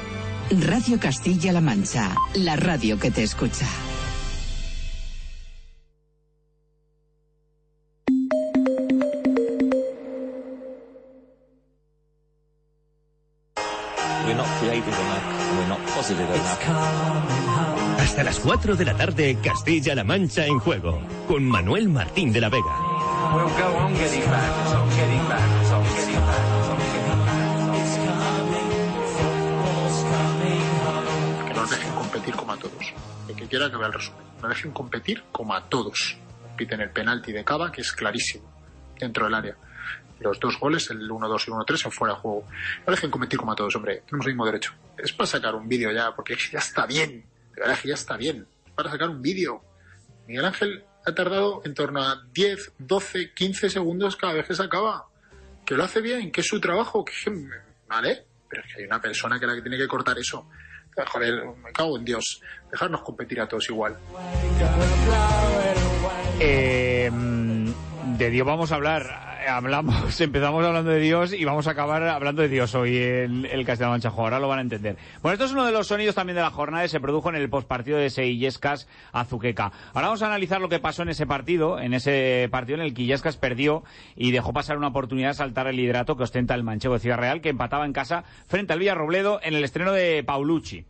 Radio Castilla-La Mancha, la radio que te escucha. Enough. Hasta las 4 de la tarde, Castilla-La Mancha en juego, con Manuel Martín de la Vega. Competir como a todos. El que quiera que vea el resumen. Nos dejen competir como a todos. Piten el penalti de Cava, que es clarísimo, dentro del área. Los dos goles, el 1-2 y 1-3, en fuera de juego. No dejen competir como a todos, hombre. Tenemos el mismo derecho. Es para sacar un vídeo ya, porque ya está bien. De verdad que ya está bien. Es para sacar un vídeo. Miguel Ángel ha tardado en torno a 10, 12, 15 segundos cada vez que se acaba. Que lo hace bien, que es su trabajo. Que, vale, pero es que hay una persona que la que tiene que cortar eso. Joder, me cago en Dios. Dejarnos competir a todos igual. Eh, de Dios vamos a hablar. Hablamos, empezamos hablando de Dios y vamos a acabar hablando de Dios hoy en el Castilla-La Mancha Juego. Ahora lo van a entender. Bueno, esto es uno de los sonidos también de la jornada que se produjo en el postpartido de ese Illescas Azuqueca. Ahora vamos a analizar lo que pasó en ese partido, en ese partido en el que Illescas perdió y dejó pasar una oportunidad de saltar el liderato que ostenta el manchego de Ciudad Real, que empataba en casa frente al Villarrobledo en el estreno de Paulucci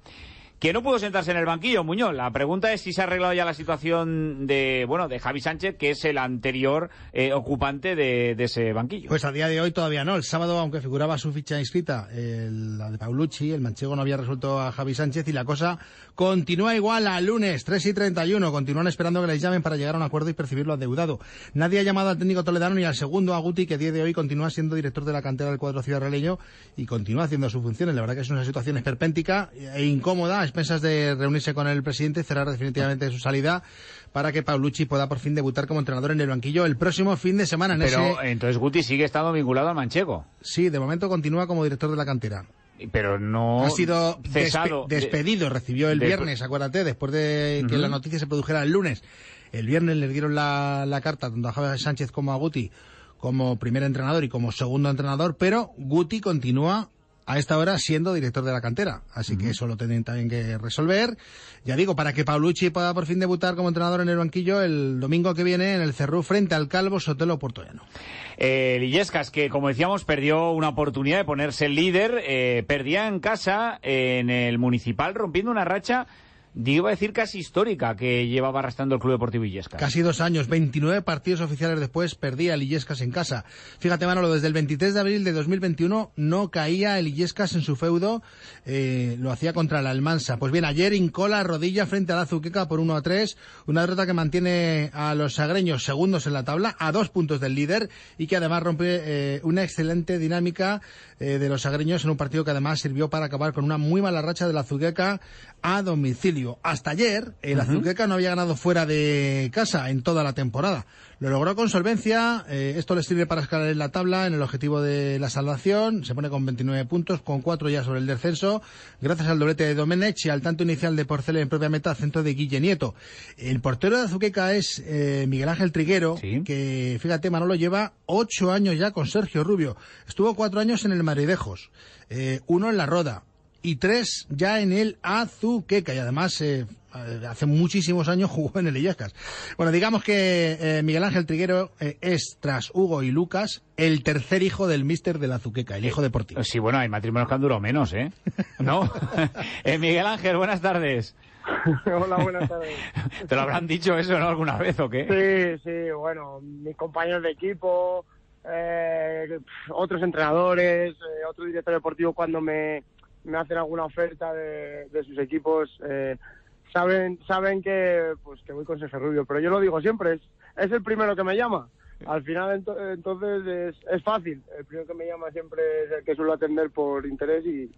que no pudo sentarse en el banquillo, Muñoz. La pregunta es si se ha arreglado ya la situación de, bueno, de Javi Sánchez, que es el anterior eh, ocupante de, de, ese banquillo. Pues a día de hoy todavía no. El sábado, aunque figuraba su ficha inscrita, la de Paulucci, el manchego no había resuelto a Javi Sánchez y la cosa continúa igual al lunes, 3 y 31. Continúan esperando que les llamen para llegar a un acuerdo y percibir lo adeudado. Nadie ha llamado al técnico toledano ni al segundo Aguti, que a día de hoy continúa siendo director de la cantera del cuadro ciudad realeño y continúa haciendo sus funciones. La verdad que es una situación esperpéntica e incómoda, a expensas de reunirse con el presidente y cerrar definitivamente su salida para que Paulucci pueda por fin debutar como entrenador en el banquillo el próximo fin de semana. En Pero ese... entonces Guti sigue estando vinculado al manchego. Sí, de momento continúa como director de la cantera pero no ha sido cesado, despe despedido, recibió el de, viernes, acuérdate, después de que uh -huh. la noticia se produjera el lunes. El viernes le dieron la, la carta tanto a Javier Sánchez como a Guti como primer entrenador y como segundo entrenador, pero Guti continúa a esta hora siendo director de la cantera. Así uh -huh. que eso lo tienen también que resolver. Ya digo, para que Paulucci pueda por fin debutar como entrenador en el banquillo el domingo que viene en el Cerrú frente al Calvo Sotelo Portollano. Eh, Lillescas, que como decíamos, perdió una oportunidad de ponerse líder, eh, perdía en casa, eh, en el municipal, rompiendo una racha digo a decir casi histórica que llevaba arrastrando el Club Deportivo Illescas. Casi dos años, 29 partidos oficiales después perdía el Illescas en casa. Fíjate, Manolo, desde el 23 de abril de 2021 no caía el Illescas en su feudo, eh, lo hacía contra el Almansa. Pues bien, ayer incola rodilla frente a la Azuqueca por 1 a 3, una derrota que mantiene a los sagreños segundos en la tabla, a dos puntos del líder y que además rompe eh, una excelente dinámica eh, de los sagreños en un partido que además sirvió para acabar con una muy mala racha de la Azuqueca a domicilio. Hasta ayer, el Azuqueca no había ganado fuera de casa en toda la temporada. Lo logró con solvencia, eh, esto le sirve para escalar en la tabla en el objetivo de la salvación, se pone con 29 puntos, con 4 ya sobre el descenso, gracias al doblete de Domenech y al tanto inicial de Porcel en propia meta, centro de Guille Nieto. El portero de Azuqueca es eh, Miguel Ángel Triguero, que fíjate, Manolo lleva 8 años ya con Sergio Rubio. Estuvo 4 años en el Maridejos, eh, uno en la Roda, y tres ya en el Azuqueca y además eh, hace muchísimos años jugó en el Illescas. Bueno, digamos que eh, Miguel Ángel Triguero eh, es, tras Hugo y Lucas, el tercer hijo del míster del Azuqueca, el hijo deportivo. Sí, bueno, hay matrimonios que han durado menos, ¿eh? ¿No? Eh, Miguel Ángel, buenas tardes. Hola, buenas tardes. ¿Te lo habrán dicho eso ¿no? alguna vez o qué? Sí, sí, bueno, mis compañeros de equipo, eh, otros entrenadores, eh, otro director deportivo cuando me, me hacen alguna oferta de, de sus equipos, eh, saben saben que pues que voy con Sergio Rubio, pero yo lo digo siempre, es, es el primero que me llama. Al final ento- entonces es, es fácil, el primero que me llama siempre es el que suelo atender por interés y,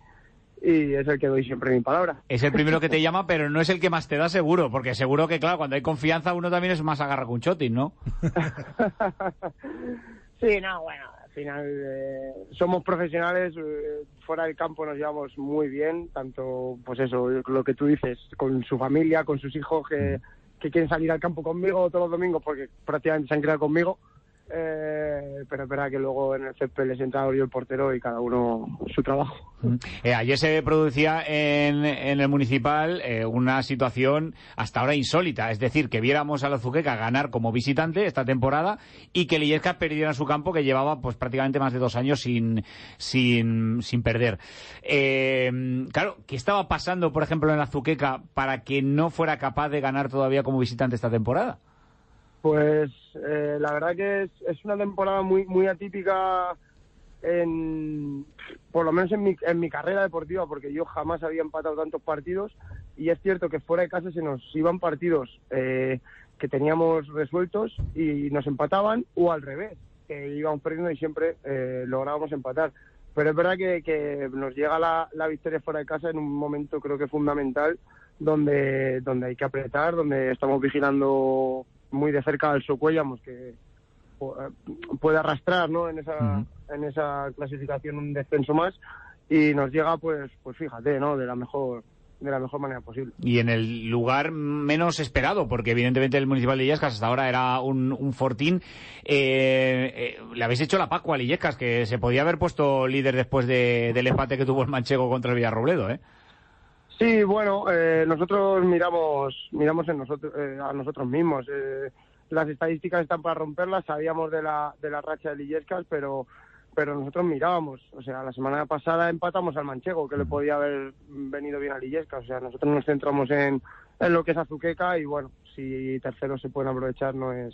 y es el que doy siempre mi palabra. Es el primero que te llama, pero no es el que más te da seguro, porque seguro que, claro, cuando hay confianza uno también es más agarra con chotis, ¿no? Sí, no, bueno, final eh, somos profesionales, eh, fuera del campo nos llevamos muy bien, tanto, pues eso, lo que tú dices, con su familia, con sus hijos que, que quieren salir al campo conmigo todos los domingos porque prácticamente se han criado conmigo. Eh, pero es verdad que luego en el césped les entra yo el portero y cada uno su trabajo. Eh, ayer se producía en, el municipal eh, una situación hasta ahora insólita, es decir, que viéramos a la Azuqueca ganar como visitante esta temporada y que el Illescas perdiera su campo que llevaba pues prácticamente más de dos años sin, sin, perder. Eh, claro, ¿qué estaba pasando, por ejemplo, en la Azuqueca para que no fuera capaz de ganar todavía como visitante esta temporada? Pues eh, la verdad que es, es una temporada muy muy atípica en por lo menos en mi, en mi carrera deportiva porque yo jamás había empatado tantos partidos. Y es cierto que fuera de casa se nos iban partidos eh, que teníamos resueltos y nos empataban o al revés que íbamos perdiendo y siempre eh, lográbamos empatar. Pero es verdad que, que nos llega la, la victoria fuera de casa en un momento creo que fundamental donde donde hay que apretar donde estamos vigilando muy de cerca al Socuellamos que eh, puede arrastrar ¿no? en esa en esa clasificación un descenso más y nos llega pues pues fíjate no de la mejor de la mejor manera posible Y en el lugar menos esperado, porque evidentemente el Municipal de Illescas hasta ahora era un, un fortín. Eh, eh, le habéis hecho la Pascua al Illescas, que se podía haber puesto líder después de- del empate que tuvo el Manchego contra el Villarrobledo, ¿eh? Sí, bueno, eh, nosotros miramos miramos en nosotros eh, a nosotros mismos. Eh, las estadísticas están para romperlas. Sabíamos de la de la racha de Illescas, pero pero nosotros mirábamos. O sea, la semana pasada empatamos al Manchego, que le podía haber venido bien al Illescas. O sea, nosotros nos centramos en, en lo que es Azuqueca y bueno, si terceros se pueden aprovechar no es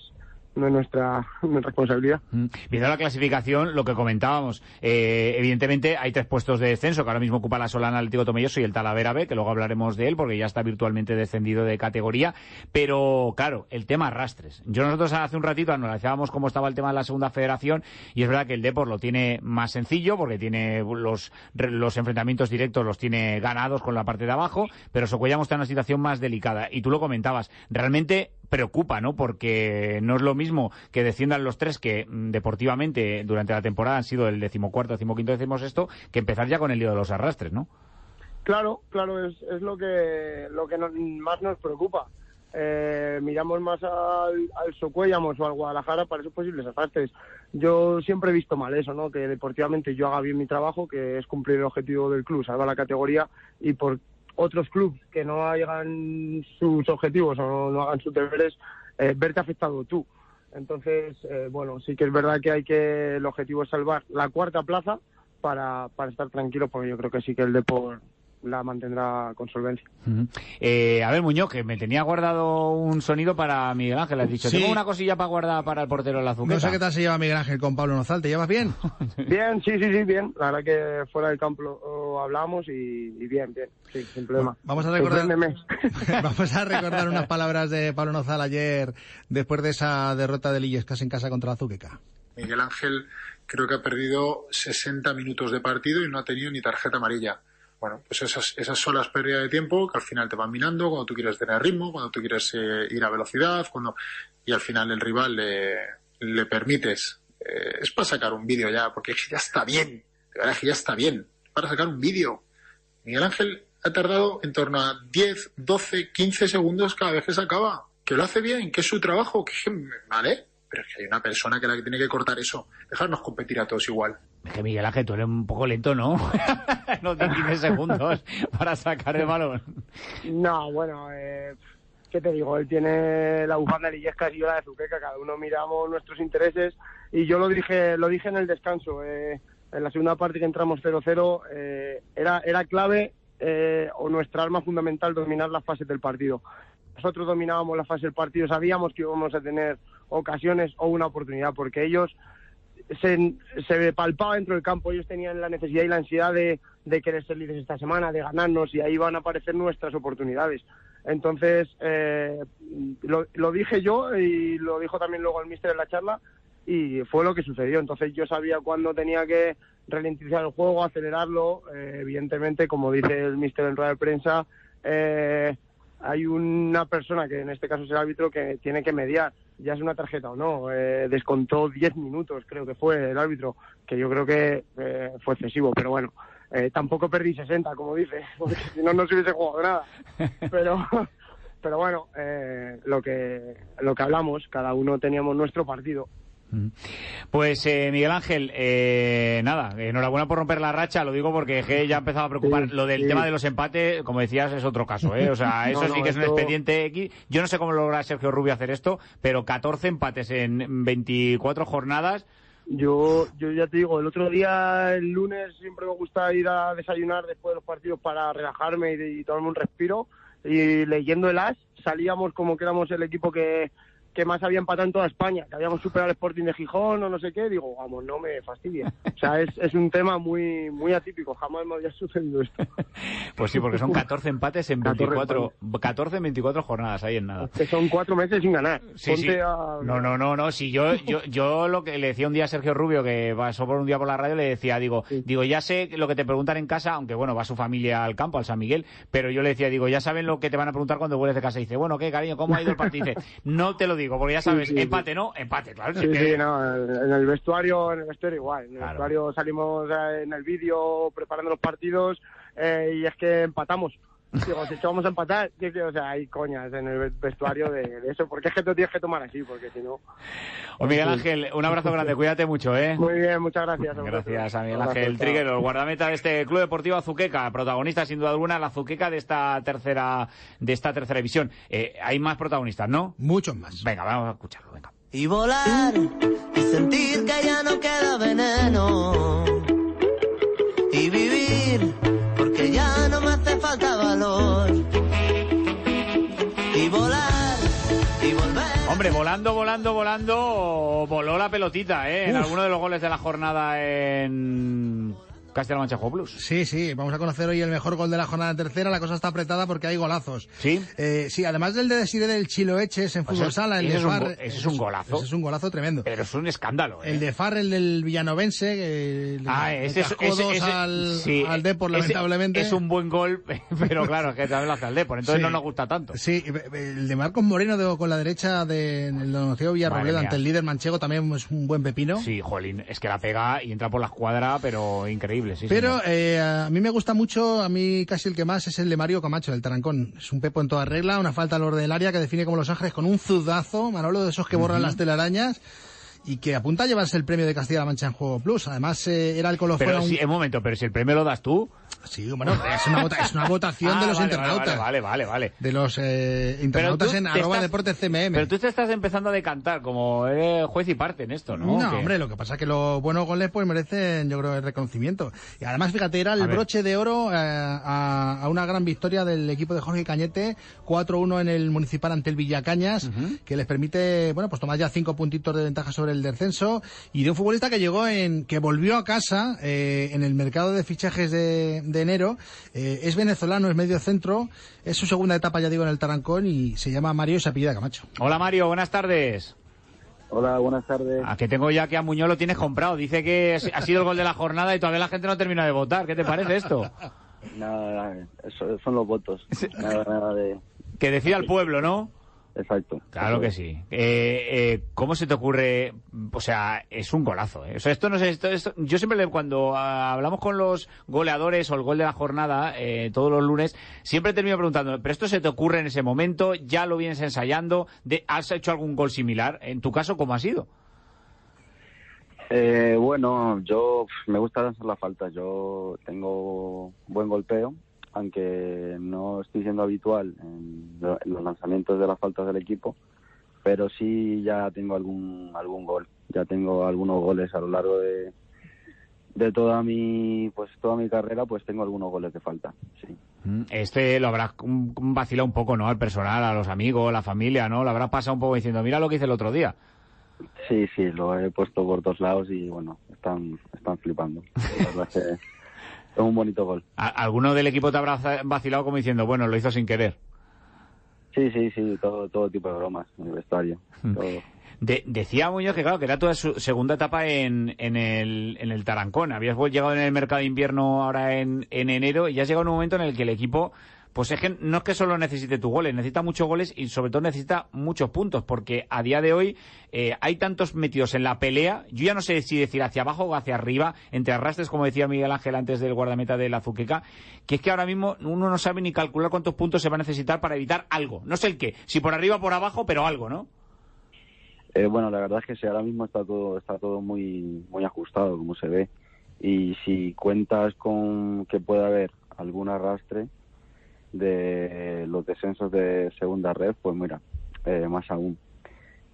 no es nuestra, responsabilidad. Mm. Viendo la clasificación, lo que comentábamos, eh, evidentemente hay tres puestos de descenso que ahora mismo ocupa la Solana Atlético Tomelloso y el Talavera B, que luego hablaremos de él porque ya está virtualmente descendido de categoría. Pero claro, el tema arrastres. Yo nosotros hace un ratito analizábamos cómo estaba el tema de la segunda federación y es verdad que el Depor lo tiene más sencillo porque tiene los, los enfrentamientos directos los tiene ganados con la parte de abajo, pero Socuellamos está en una situación más delicada. Y tú lo comentabas, realmente preocupa, ¿no? Porque no es lo mismo que desciendan los tres que mm, deportivamente durante la temporada han sido el decimocuarto, decimoquinto, decimosexto, que empezar ya con el lío de los arrastres, ¿no? Claro, claro, es, es lo que lo que más nos preocupa. Eh, miramos más al, al Socuellamos o al Guadalajara para esos posibles arrastres. Yo siempre he visto mal eso, ¿no? Que deportivamente yo haga bien mi trabajo, que es cumplir el objetivo del club, salvar la categoría, y por otros clubes que no hagan sus objetivos o no, hagan sus deberes, eh, verte afectado tú. Entonces, eh, bueno, sí que es verdad que hay que el objetivo es salvar la cuarta plaza para, para estar tranquilos, porque yo creo que sí que el Depor la mantendrá con solvencia. Eh, a ver, Muñoz, que me tenía guardado un sonido para Miguel Ángel. Has dicho, Sí. tengo una cosilla para guardar para el portero de la Azuqueca. No sé qué tal se lleva Miguel Ángel con Pablo Nozal. ¿Te llevas bien? Bien, sí, sí, sí, bien. La verdad que fuera del campo lo hablamos y, y bien, bien, sí, sin problema. Vamos a recordar, vamos a recordar unas palabras de Pablo Nozal ayer después de esa derrota del Illescas en casa contra la Azuqueca. Miguel Ángel creo que ha perdido 60 minutos de partido y no ha tenido ni tarjeta amarilla. Bueno, pues esas, esas son las pérdidas de tiempo que al final te van minando cuando tú quieres tener ritmo, cuando tú quieres eh, ir a velocidad, cuando y al final el rival le, le permites. eh, es para sacar un vídeo ya, porque ya está bien, de verdad que ya está bien, para sacar un vídeo. Miguel Ángel ha tardado en torno a 10, 12, 15 segundos cada vez que se acaba. Que lo hace bien, que es su trabajo, que vale, pero es que hay una persona que la que tiene que cortar eso. Dejarnos competir a todos igual. Es que Miguel Ángel, tú eres un poco lento, ¿no? no de 15 segundos para sacar el balón. No, bueno, eh, ¿qué te digo? Él tiene la bufanda de Illescas y yo la de Zuqueca, cada uno miramos nuestros intereses y yo lo dije, lo dije en el descanso, eh, en la segunda parte que entramos 0-0, eh, era, era clave eh, o nuestra arma fundamental dominar las fases del partido. Nosotros dominábamos la fase del partido, sabíamos que íbamos a tener ocasiones o una oportunidad, porque ellos se, se palpaba dentro del campo, ellos tenían la necesidad y la ansiedad de, de querer ser líderes esta semana, de ganarnos, y ahí van a aparecer nuestras oportunidades. Entonces, eh, lo, lo dije yo y lo dijo también luego el míster en la charla, y fue lo que sucedió. Entonces yo sabía cuándo tenía que ralentizar el juego, acelerarlo. Eh, evidentemente, como dice el míster en rueda de prensa, eh, hay una persona que en este caso es el árbitro que tiene que mediar, ya es una tarjeta o no. Eh, descontó 10 minutos, creo que fue el árbitro, que yo creo que eh, fue excesivo, pero bueno. Eh, tampoco perdí 60, como dice, porque si no, no se hubiese jugado nada. Pero, pero bueno, eh, lo, que, lo que hablamos, cada uno teníamos nuestro partido. Pues eh, Miguel Ángel, eh, nada, enhorabuena por romper la racha, lo digo porque G ya empezaba a preocupar. Sí, lo del sí. tema de los empates, como decías, es otro caso, ¿eh? O sea, eso No, sí que es un expediente X. Yo no sé cómo logra Sergio Rubio hacer esto, pero 14 empates en 24 jornadas. Yo, yo ya te digo, el otro día, el lunes, siempre me gusta ir a desayunar después de los partidos para relajarme y, y tomarme un respiro. Y leyendo el AS, salíamos como que éramos el equipo que, que más había empatado en toda España, que habíamos superado el Sporting de Gijón o no sé qué. Digo, vamos, no me fastidie. O sea, es, es un tema muy, muy atípico, jamás me había sucedido esto. Pues sí, porque son 14 empates en 14 24, 14 en 24 jornadas, ahí en nada. Que son cuatro meses sin ganar. Sí, Ponte sí. a- No, no, no, no. Si yo, yo, yo lo que le decía un día a Sergio Rubio, que pasó por un día por la radio, le decía, digo, digo, ya sé lo que te preguntan en casa, aunque bueno, va su familia al campo, al San Miguel, pero yo le decía, digo, ya saben lo que te van a preguntar cuando vuelves de casa. Y dice, bueno, ¿qué, cariño? ¿Cómo ha ido el partido? Y dice, no te lo digo, porque ya sabes, Sí, sí, empate, ¿no? Empate, claro. Sí, es que- sí, no, en el vestuario, en el vestuario igual. En el vestuario salimos eh, en el vídeo preparando los partidos eh, y es que empatamos. Digo, si vamos a empatar, o sea, hay coñas en el vestuario de, de eso, porque es que tú tienes que tomar así, porque si no... O Miguel Ángel, un abrazo grande, cuídate mucho, ¿eh? Muy bien, muchas gracias. a. Gracias a Miguel Ángel. Triguero, el guardameta de este Club Deportivo Azuqueca, protagonista sin duda alguna, la Azuqueca de esta tercera, de esta tercera división. Eh, hay más protagonistas, ¿no? Muchos más. Venga, vamos a escucharlo, venga. Y volar y sentir que ya no queda veneno. Y vivir falta valor. Y volar y volver. Hombre, volando, volando, volando, voló la pelotita, ¿eh? En alguno de los goles de la jornada en Castilla-La Mancha Juego Plus. Sí, sí, vamos a conocer hoy el mejor gol de la jornada tercera. La cosa está apretada porque hay golazos. ¿Sí? Eh, sí, además del de Desiré del Chiloeches en Pues fútbol sala, el de es un Far, go- ese es un golazo. Ese es un golazo tremendo. Pero es un escándalo, ¿eh? El de Far, el del Villanovense, que le- Ah, ese es, ese- ese- al, sí, al Depor, lamentablemente. Es un buen gol, pero claro, es que también lo hace al Depor, entonces Sí. no nos gusta tanto. Sí, el de Marcos Moreno de- con la derecha de el Donocio Villarrobledo ante el líder manchego también es un buen pepino. Sí, jolín, es que la pega y entra por la escuadra, pero increíble, sí. Pero eh, a mí me gusta mucho, a mí casi el que más es el de Mario Camacho, del Tarancón. Es un pepo en toda regla, una falta al orden del área que define como Los Ángeles con un zudazo, Manolo, de esos que borran las telarañas. Y que apunta a llevarse el premio de Castilla-La Mancha en Juego Plus. Además, eh, era el colofón. Pero a un- momento, pero si el premio lo das tú. Sí, bueno, es una, vota- es una votación Ah, de los vale, internautas. Vale, vale, vale. vale. De los eh, internautas en arroba estás- deportes CMM. Pero tú te estás empezando a decantar como juez y parte en esto, ¿no? No, hombre, lo que pasa es que los buenos goles pues merecen, yo creo, el reconocimiento. Y además, fíjate, era el A ver. broche de oro eh, a, a una gran victoria del equipo de Jorge Cañete, 4-1 en el municipal ante el Villacañas, que les permite, bueno, pues tomar ya cinco puntitos de ventaja sobre el descenso, y de un futbolista que llegó en, que volvió a casa eh, en el mercado de fichajes de, de enero, eh, es venezolano, es medio centro, es su segunda etapa, ya digo, en el Tarancón, y se llama Mario y se apellida Camacho. Hola Mario, buenas tardes. Hola, buenas tardes. A que tengo ya que a Muñoz lo tienes comprado. Dice que ha sido el gol de la jornada y todavía la gente no termina de votar. ¿Qué te parece esto? Nada, eso son los votos. Nada, nada de... Que decida el pueblo, ¿no? Exacto. Claro que sí. Eh, eh, ¿Cómo se te ocurre? O sea, es un golazo. ¿eh? O sea, esto no sé, esto, esto- yo siempre cuando ah, hablamos con los goleadores o el gol de la jornada eh, todos los lunes, siempre termino preguntando, ¿pero esto se te ocurre en ese momento? ¿Ya lo vienes ensayando? De, ¿Has hecho algún gol similar? En tu caso, ¿cómo ha sido? Eh, bueno, yo me gusta lanzar las faltas. Yo tengo buen golpeo, aunque no estoy siendo habitual en, lo- en los lanzamientos de las faltas del equipo, pero sí ya tengo algún algún gol. Ya tengo algunos goles a lo largo de de toda mi pues toda mi carrera, pues tengo algunos goles de falta. Sí. Mm, Este lo habrás vacilado un poco, ¿no? Al personal, a los amigos, a la familia, ¿no? Lo habrás pasado un poco diciendo, mira lo que hice el otro día. Sí, sí, lo he puesto por todos lados y bueno, están están flipando. La verdad es que un bonito gol. ¿A- ¿Alguno del equipo te habrá vacilado como diciendo, bueno, lo hizo sin querer? Sí, sí, sí, todo, todo tipo de bromas en el vestuario. todo. De- decía Muñoz que, claro, que era tu su segunda etapa en, en, el, en el Tarancón. Habías llegado en el mercado de invierno ahora en, en enero y ya has llegado en un momento en el que el equipo, pues es que no es que solo necesite tus goles, necesita muchos goles y sobre todo necesita muchos puntos, porque a día de hoy eh, hay tantos metidos en la pelea, yo ya no sé si decir hacia abajo o hacia arriba, entre arrastres, como decía Miguel Ángel antes del guardameta de la Zuqueca, que es que ahora mismo uno no sabe ni calcular cuántos puntos se va a necesitar para evitar algo. No sé el qué, si por arriba o por abajo, pero algo, ¿no? Eh, bueno, la verdad es que sí, ahora mismo está todo está todo muy muy ajustado, como se ve. Y si cuentas con que pueda haber algún arrastre de los descensos de segunda red, pues mira, eh, más aún.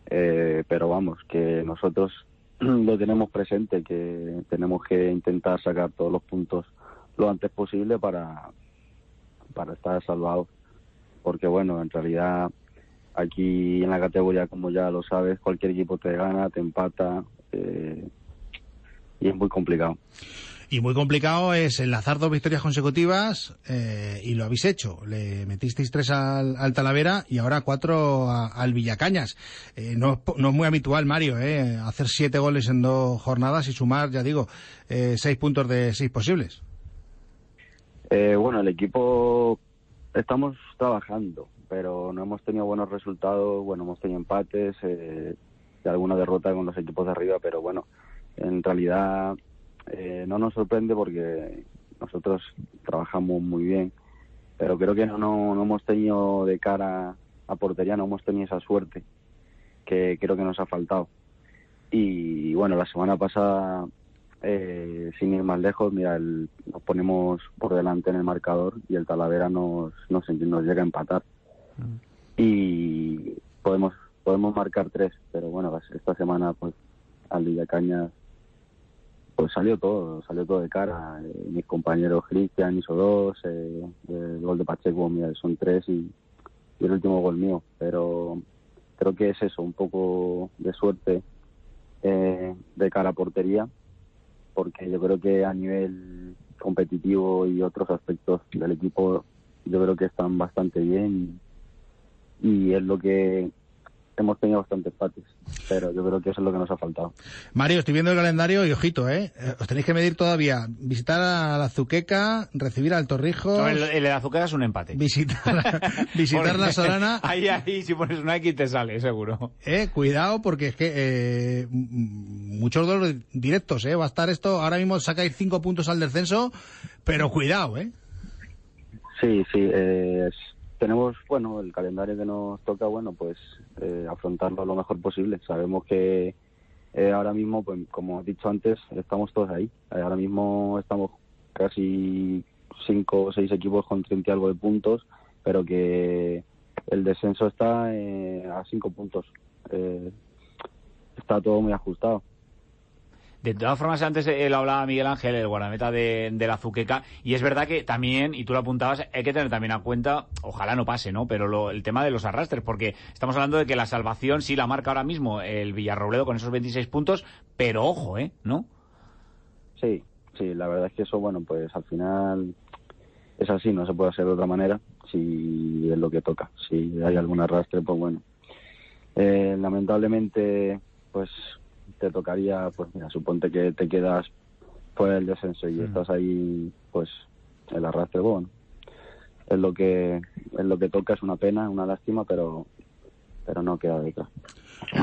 Eh, pero vamos, que nosotros lo tenemos presente, que tenemos que intentar sacar todos los puntos lo antes posible para, para estar salvados. Porque bueno, en realidad aquí en la categoría, como ya lo sabes, cualquier equipo te gana, te empata eh, y es muy complicado. Y muy complicado es enlazar dos victorias consecutivas eh, y lo habéis hecho. Le metisteis tres al, al Talavera y ahora cuatro al Villacañas. Eh, no, no es muy habitual, Mario, eh, hacer siete goles en dos jornadas y sumar, ya digo, eh, seis puntos de seis posibles. Eh, bueno, el equipo estamos trabajando, pero no hemos tenido buenos resultados. Bueno, hemos tenido empates eh, alguna derrota con los equipos de arriba, pero bueno, en realidad eh, no nos sorprende porque nosotros trabajamos muy bien, pero creo que no, no, no hemos tenido de cara a portería, no hemos tenido esa suerte que creo que nos ha faltado. Y bueno, la semana pasada eh, sin ir más lejos, mira, el- nos ponemos por delante en el marcador y el Talavera nos, nos, nos llega a empatar. Y podemos podemos marcar tres, pero bueno, esta semana pues al Villacañas pues salió todo, salió todo de cara. Eh, mis compañeros Cristian hizo dos, eh, el gol de Pacheco mira, son tres y, el último gol mío, pero creo que es eso, un poco de suerte eh, de cara a portería porque yo creo que a nivel competitivo y otros aspectos del equipo yo creo que están bastante bien y es lo que hemos tenido bastantes empates, pero yo creo que eso es lo que nos ha faltado. Mario, estoy viendo el calendario y ojito, ¿eh? Eh, Os tenéis que medir todavía. Visitar a la Zuqueca, recibir al Torrijos, No, el, el de Azúcar es un empate. visitar, visitar la Solana. Ahí, ahí, si pones una X te sale, seguro. Eh, cuidado porque es que eh, muchos duelos directos, eh. Va a estar esto, ahora mismo sacáis cinco puntos al descenso, pero cuidado, eh. Sí, sí, eh, es- tenemos, bueno, el calendario que nos toca, bueno, pues eh, afrontarlo lo mejor posible. Sabemos que eh, ahora mismo, pues como he dicho antes, estamos todos ahí. Eh, ahora mismo estamos casi cinco o seis equipos con 30 y algo de puntos, pero que el descenso está eh, a cinco puntos. Está todo muy ajustado. De todas formas, antes eh, lo hablaba Miguel Ángel, el guardameta de, de la Zuqueca, y es verdad que también, y tú lo apuntabas, hay que tener también en cuenta, ojalá no pase, ¿no? Pero lo- el tema de los arrastres, porque estamos hablando de que la salvación sí la marca ahora mismo el Villarrobledo con esos 26 puntos, pero ojo, ¿eh? ¿No? Sí, sí, la verdad es que eso, bueno, pues al final es así, no se puede hacer de otra manera si es lo que toca. Si hay algún arrastre, pues bueno. Eh, lamentablemente, pues te tocaría, pues mira, suponte que te quedas por el descenso y estás ahí, pues el arrastre, bueno, es lo que es lo que toca, es una pena, una lástima, pero pero no queda de otra.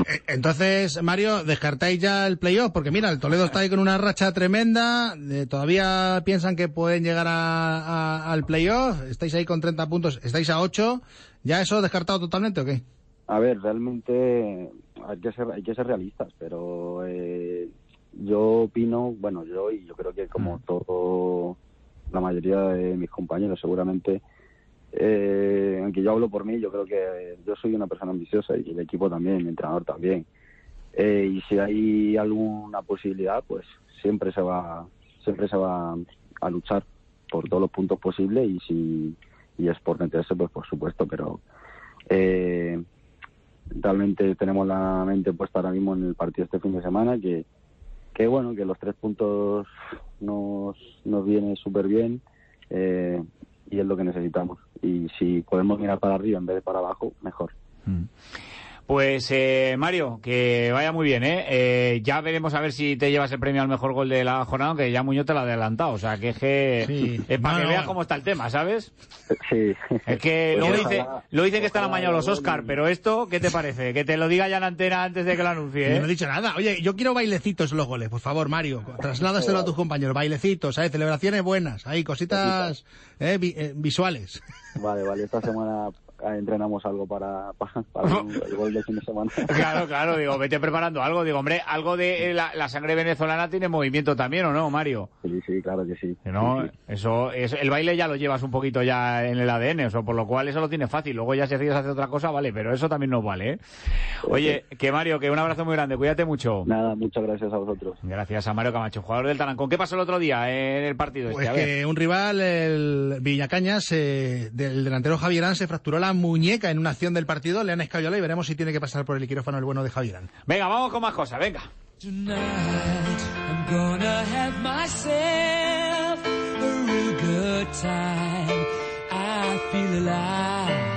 Eh, Entonces, Mario, descartáis ya el playoff, porque mira, el Toledo está ahí con una racha tremenda, eh, todavía piensan que pueden llegar a- a- al playoff, estáis ahí con 30 puntos, estáis a 8, ¿ya eso descartado totalmente o qué? A ver, realmente hay que ser, hay que ser realistas, pero eh, yo opino, bueno, yo y yo creo que como todo, la mayoría de mis compañeros seguramente, eh, aunque yo hablo por mí, yo creo que yo soy una persona ambiciosa y el equipo también, mi entrenador también. Eh, y si hay alguna posibilidad, pues siempre se va, siempre se va a luchar por todos los puntos posibles y si y es por meterse, pues por supuesto, pero eh, realmente tenemos la mente puesta ahora mismo en el partido este fin de semana, que, que bueno, que los tres puntos nos, nos viene súper bien eh, y es lo que necesitamos. Y si podemos mirar para arriba en vez de para abajo, mejor. Pues eh, Mario, que vaya muy bien, ¿eh? Eh, Ya veremos a ver si te llevas el premio al mejor gol de la jornada, aunque ya Muñoz te lo ha adelantado. O sea, que es que... Es para No, que no. veas cómo está el tema, ¿sabes? Sí. Es que Pues ojalá- dice, lo dicen que están amañados los lo Oscar, pero esto, ¿qué te parece? Que te lo diga ya en la antena antes de que lo anuncie, Yo ¿eh? no he dicho nada. Oye, yo quiero bailecitos en los goles, por favor, Mario. Trasládaselo a tus compañeros. Bailecitos, ¿sabes? Celebraciones buenas. Ahí, cositas eh, vi- eh, visuales. Vale, vale, esta semana entrenamos algo para, para, para el gol de fin de semana. Claro, claro, digo, vete preparando algo. Digo, hombre, algo de eh, la, la sangre venezolana tiene movimiento también, ¿o no, Mario? Sí, sí, claro que sí. Que No, Sí, sí. eso, eso, el baile ya lo llevas un poquito ya en el ADN, o sea, por lo cual eso lo tiene fácil. Luego ya si decides hacer otra cosa, vale, pero eso también nos vale, ¿eh? Oye, que Mario, que un abrazo muy grande, cuídate mucho. Nada, muchas gracias a vosotros. Gracias a Mario Camacho, jugador del Tarancón. ¿Qué pasó el otro día en el partido Pues este? A ver. que un rival, el Villacañas, eh, del delantero Javierán, se fracturó la muñeca en una acción del partido. Le han escayola y veremos si tiene que pasar por el quirófano el bueno de Javierán. Venga, vamos con más cosas, venga. Tonight I'm gonna have myself a real good time. I feel alive.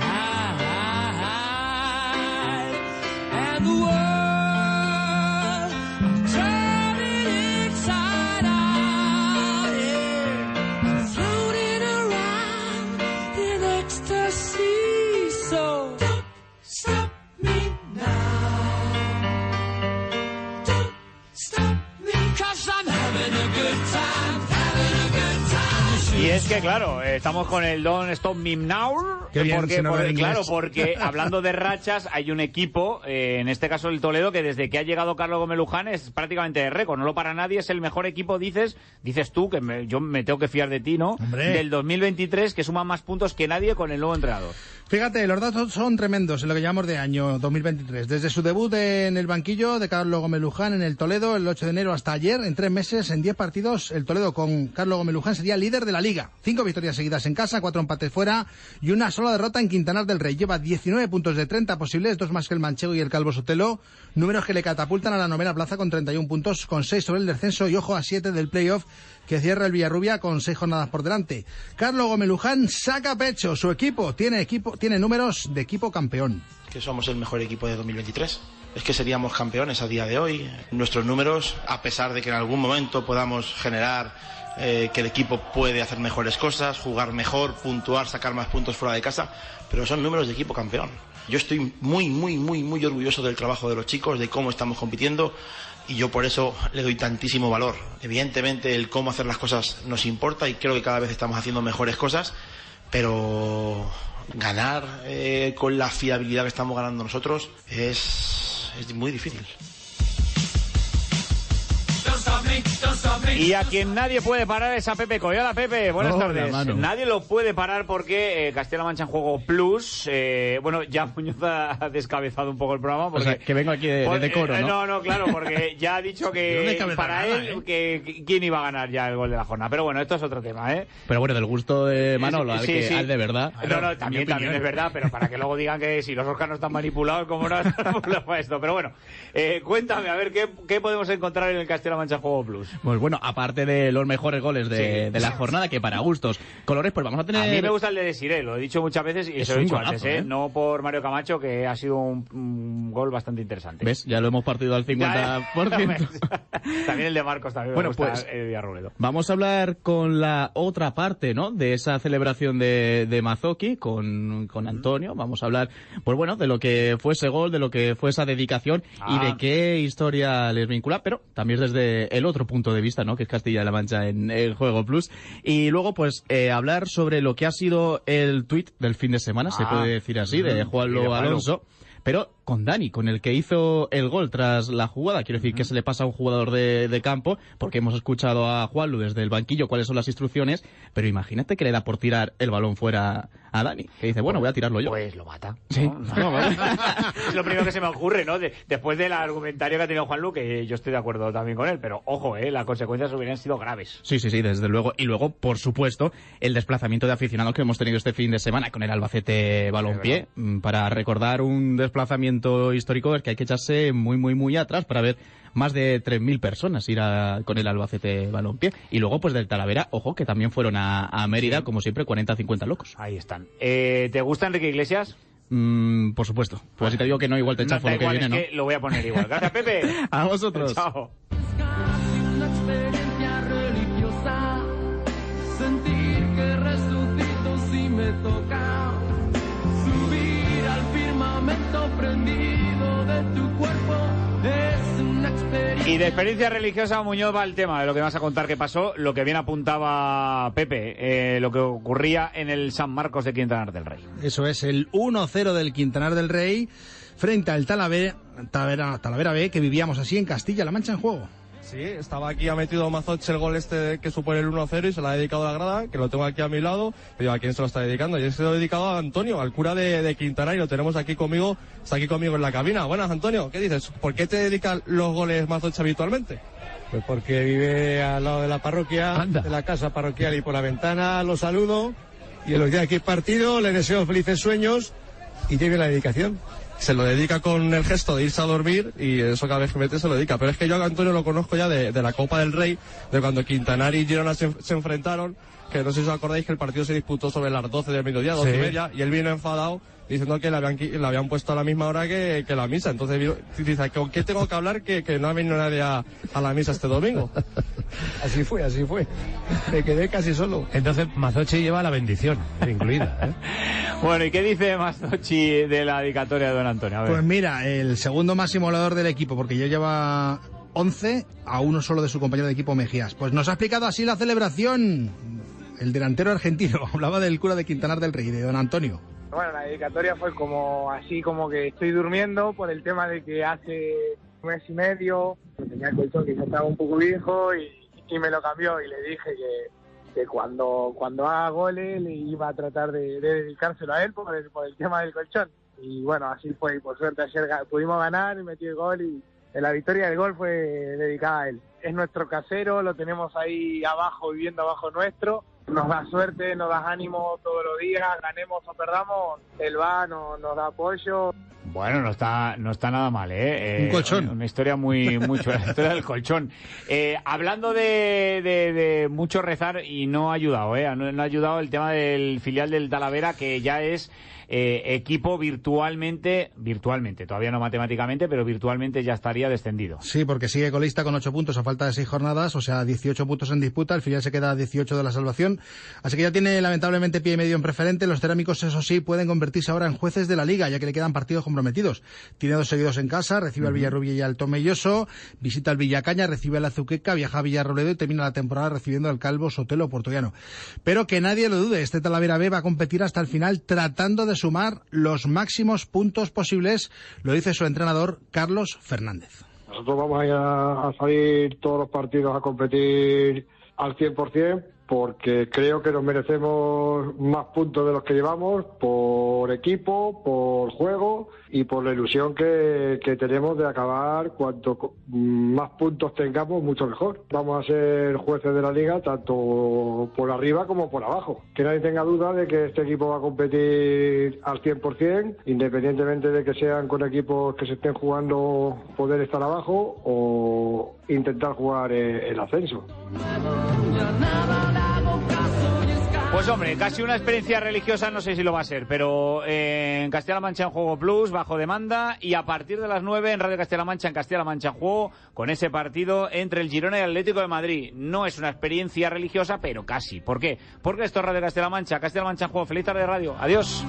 Y es que, claro, estamos con el Don Stop bien, porque, claro, porque hablando de rachas, hay un equipo, eh, en este caso el Toledo, que desde que ha llegado Carlos Gómez Luján es prácticamente de récord. No lo para nadie, es el mejor equipo, dices, dices tú, que me- yo me tengo que fiar de ti, ¿no? Hombre. Del 2023, que suma más puntos que nadie con el nuevo entrenador. Fíjate, los datos son tremendos en lo que llamamos de año 2023. Desde su debut en el banquillo de Carlos Gómez Luján en el Toledo el 8 de enero hasta ayer, en tres meses, en 10 partidos, el Toledo con Carlos Gómez Luján sería líder de la liga. Cinco victorias seguidas en casa, cuatro empates fuera y una sola derrota en Quintanar del Rey. Lleva 19 puntos de 30 posibles, dos más que el Manchego y el Calvo Sotelo, números que le catapultan a la novena plaza con 31 puntos, con 6 sobre el descenso y ojo a 7 del playoff que cierra el Villarrubia con seis jornadas por delante. Carlos Gómez Luján saca pecho, su equipo tiene equipo tiene números de equipo campeón. que somos el mejor equipo de 2023. Es que seríamos campeones a día de hoy. Nuestros números, a pesar de que en algún momento podamos generar eh, que el equipo puede hacer mejores cosas, jugar mejor, puntuar, sacar más puntos fuera de casa, pero son números de equipo campeón. Yo estoy muy, muy, muy, muy orgulloso del trabajo de los chicos, de cómo estamos compitiendo y yo por eso le doy tantísimo valor. Evidentemente el cómo hacer las cosas nos importa y creo que cada vez estamos haciendo mejores cosas, pero ganar eh, con la fiabilidad que estamos ganando nosotros es, es muy difícil. Y a quien nadie puede parar es a Pepe Coyola. Pepe, buenas Hola, tardes. mano. Nadie lo puede parar porque eh, Castilla-La Mancha en Juego Plus, eh, bueno, ya Muñoz ha descabezado un poco el programa. Porque, O sea, que vengo aquí de, decoro, eh, ¿no? No, no, claro, porque ya ha dicho que para nada, él ¿eh? que, que- quién iba a ganar ya el gol de la jornada. Pero bueno, esto es otro tema, ¿eh? Pero bueno, del gusto de Manolo, al, Sí, que, sí. al de verdad. No, no, también, también es verdad, pero para que luego digan que si los Oscar no están manipulados, ¿cómo no están manipulados para esto? Pero bueno, cuéntame, a ver, ¿qué, qué podemos encontrar en el Mancha Juego Plus. Pues bueno, aparte de los mejores goles de, Sí. de la jornada, que para gustos, colores, pues vamos a tener... A mí me gusta el de Desiré, lo he dicho muchas veces y Es se lo he dicho golazo, antes, ¿eh? ¿eh? No por Mario Camacho, que ha sido un, un gol bastante interesante. ¿Ves? Ya lo hemos partido al 50%. también el de Marcos también Bueno, me gusta, pues- eh, Villarrobledo. Vamos a hablar con la otra parte, ¿no? De esa celebración de, de Mazzocchi con, con Antonio. Vamos a hablar, pues bueno, de lo que fue ese gol, de lo que fue esa dedicación y Ah. de qué historia les vincula, pero también desde el otro punto de vista, ¿no? Que es Castilla-La Mancha en el Juego Plus. Y luego, pues, eh, hablar sobre lo que ha sido el tuit del fin de semana, se Ah. puede decir así, de Juanlo. Alonso pero con Dani, con el que hizo el gol tras la jugada. Quiero decir que se le pasa a un jugador de, de campo, porque hemos escuchado a Juanlu desde el banquillo cuáles son las instrucciones, pero imagínate que le da por tirar el balón fuera a Dani, que dice, bueno, voy a tirarlo yo. Pues lo mata. Sí. No, vale. es lo primero que se me ocurre, ¿no? De- después del argumentario que ha tenido Juanlu, que yo estoy de acuerdo también con él, pero ojo, ¿eh? Las consecuencias hubieran sido graves. Sí, sí, sí, desde luego. Y luego, por supuesto, el desplazamiento de aficionados que hemos tenido este fin de semana con el Albacete Balompié, mm, para recordar un desplazamiento histórico es que hay que echarse muy, muy, muy atrás para ver más de 3.000 personas ir a- con el Albacete Balompié. Y luego, pues del Talavera, ojo, que también fueron a, a Mérida, como siempre, 40-50 locos. Ahí están. Eh, ¿Te gusta Enrique Iglesias? Mm, por supuesto. Pues si te digo que no, igual te No, chafo da lo que igual, viene, es ¿no? que lo voy a poner igual. Gracias, Pepe. A vosotros. Chao. una experiencia religiosa. Sentir que resucito si me toca. Firmamento prendido de tu cuerpo. Es una experiencia. Y de experiencia religiosa, Muñoz va el tema de lo que vas a contar que pasó, lo que bien apuntaba Pepe, eh, lo que ocurría en el San Marcos de Quintanar del Rey. Eso es el 1-0 del Quintanar del Rey frente al Talavera, Talavera, Talavera B, que vivíamos así en Castilla-La Mancha en juego. Sí, estaba aquí, ha metido Mazoche el gol este que supone el 1-0 y se lo ha dedicado a la grada, que lo tengo aquí a mi lado. Pero ¿a quién se lo está dedicando? Y se lo he dedicado a Antonio, al cura de, de Quintana, y lo tenemos aquí conmigo, está aquí conmigo en la cabina. Buenas, Antonio, ¿qué dices? ¿Por qué te dedican los goles Mazoche habitualmente? Pues porque vive al lado de la parroquia, de la casa parroquial y por la ventana lo saludo y en los días que hay partido le deseo felices sueños y tiene la dedicación. Se lo dedica con el gesto de irse a dormir y eso cada vez que mete se lo dedica. Pero es que yo a Antonio lo conozco ya de, de la Copa del Rey, de cuando Quintanar y Girona se, se enfrentaron, que no sé si os acordáis que el partido se disputó sobre las 12 del mediodía, 12 Sí. y media, y él vino enfadado diciendo que le habían, habían puesto a la misma hora que, que la misa. Entonces dice, ¿con qué tengo que hablar que, que no ha venido nadie a, a la misa este domingo? Así fue, así fue. Me quedé casi solo. Entonces Mazochi lleva la bendición incluida. ¿eh? Bueno, ¿y qué dice Mazzochi de la dedicatoria de Don Antonio? A ver. Pues mira, el segundo máximo goleador del equipo, porque ya lleva 11 a uno solo de su compañero de equipo Mejías. Pues nos ha explicado así la celebración. El delantero argentino hablaba del cura de Quintanar del Rey, de Don Antonio. Bueno, la dedicatoria fue como así como que estoy durmiendo por el tema de que hace un mes y medio tenía el colchón que ya estaba un poco viejo y, me lo cambió y le dije que, que cuando, cuando haga goles le iba a tratar de, de dedicárselo a él por el, por el tema del colchón. Y bueno, así fue. Y por suerte ayer pudimos ganar y metí el gol y la victoria del gol fue dedicada a él. Es nuestro casero, lo tenemos ahí abajo, viviendo abajo nuestro. Nos da suerte, nos da ánimo todos los días, ganemos o perdamos, él va, nos, nos da apoyo. Bueno, no está, no está nada mal, ¿eh? Un Eh, colchón. Una historia muy, mucho, la historia del colchón. Eh, hablando de, de, de mucho rezar y no ha ayudado, ¿eh? No, no ha ayudado el tema del filial del Talavera, que ya es eh, equipo virtualmente, virtualmente, todavía no matemáticamente, pero virtualmente ya estaría descendido. Sí, porque sigue colista con 8 puntos a falta de 6 jornadas, o sea, 18 puntos en disputa. El filial se queda a 18 de la salvación. Así que ya tiene lamentablemente pie y medio en preferente. Los cerámicos, eso sí, pueden convertirse ahora en jueces de la liga, ya que le quedan partidos comprometidos. Tiene dos seguidos en casa, recibe al Villarrubia y al Tomelloso, visita al Villacaña, recibe al Azuqueca, viaja a Villarroledo y termina la temporada recibiendo al Calvo Sotelo Portollano. Pero que nadie lo dude, este Talavera B va a competir hasta el final tratando de sumar los máximos puntos posibles, lo dice su entrenador Carlos Fernández. Nosotros vamos a, ir a, a salir todos los partidos a competir al 100%, porque creo que nos merecemos más puntos de los que llevamos por equipo, por juego y por la ilusión que, tenemos de acabar. Cuanto más puntos tengamos, mucho mejor. Vamos a ser jueces de la liga tanto por arriba como por abajo. Que nadie tenga duda de que este equipo va a competir al 100%, independientemente de que sean con equipos que se estén jugando poder estar abajo o intentar jugar eh, el ascenso. Pues hombre, casi una experiencia religiosa, no sé si lo va a ser, pero eh, en Castilla-La Mancha en Juego Plus, bajo demanda, y a partir de las 9 en Radio Castilla-La Mancha, en Castilla-La Mancha en Juego, con ese partido entre el Girona y el Atlético de Madrid. No es una experiencia religiosa, pero casi. ¿Por qué? Porque esto es Radio Castilla-La Mancha, Castilla-La Mancha en Juego. Feliz tarde de radio. Adiós.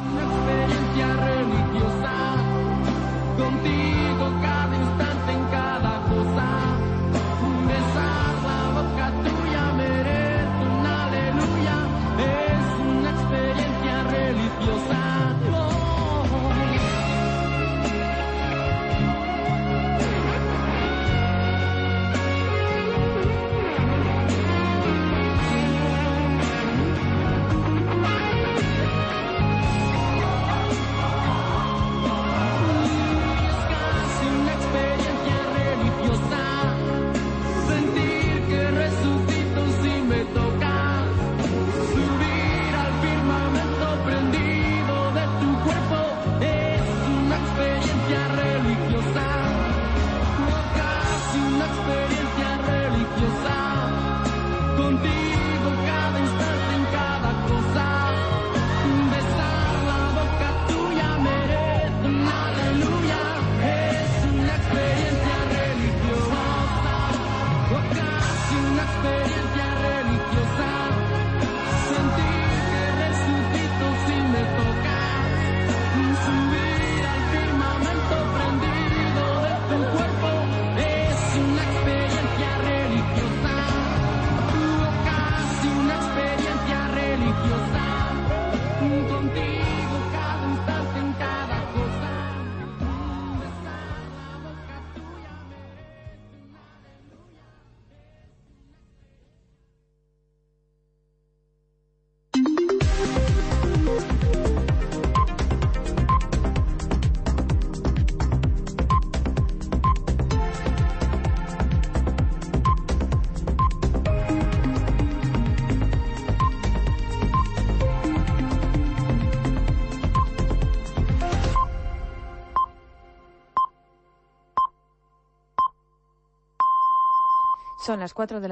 Son las 4 de la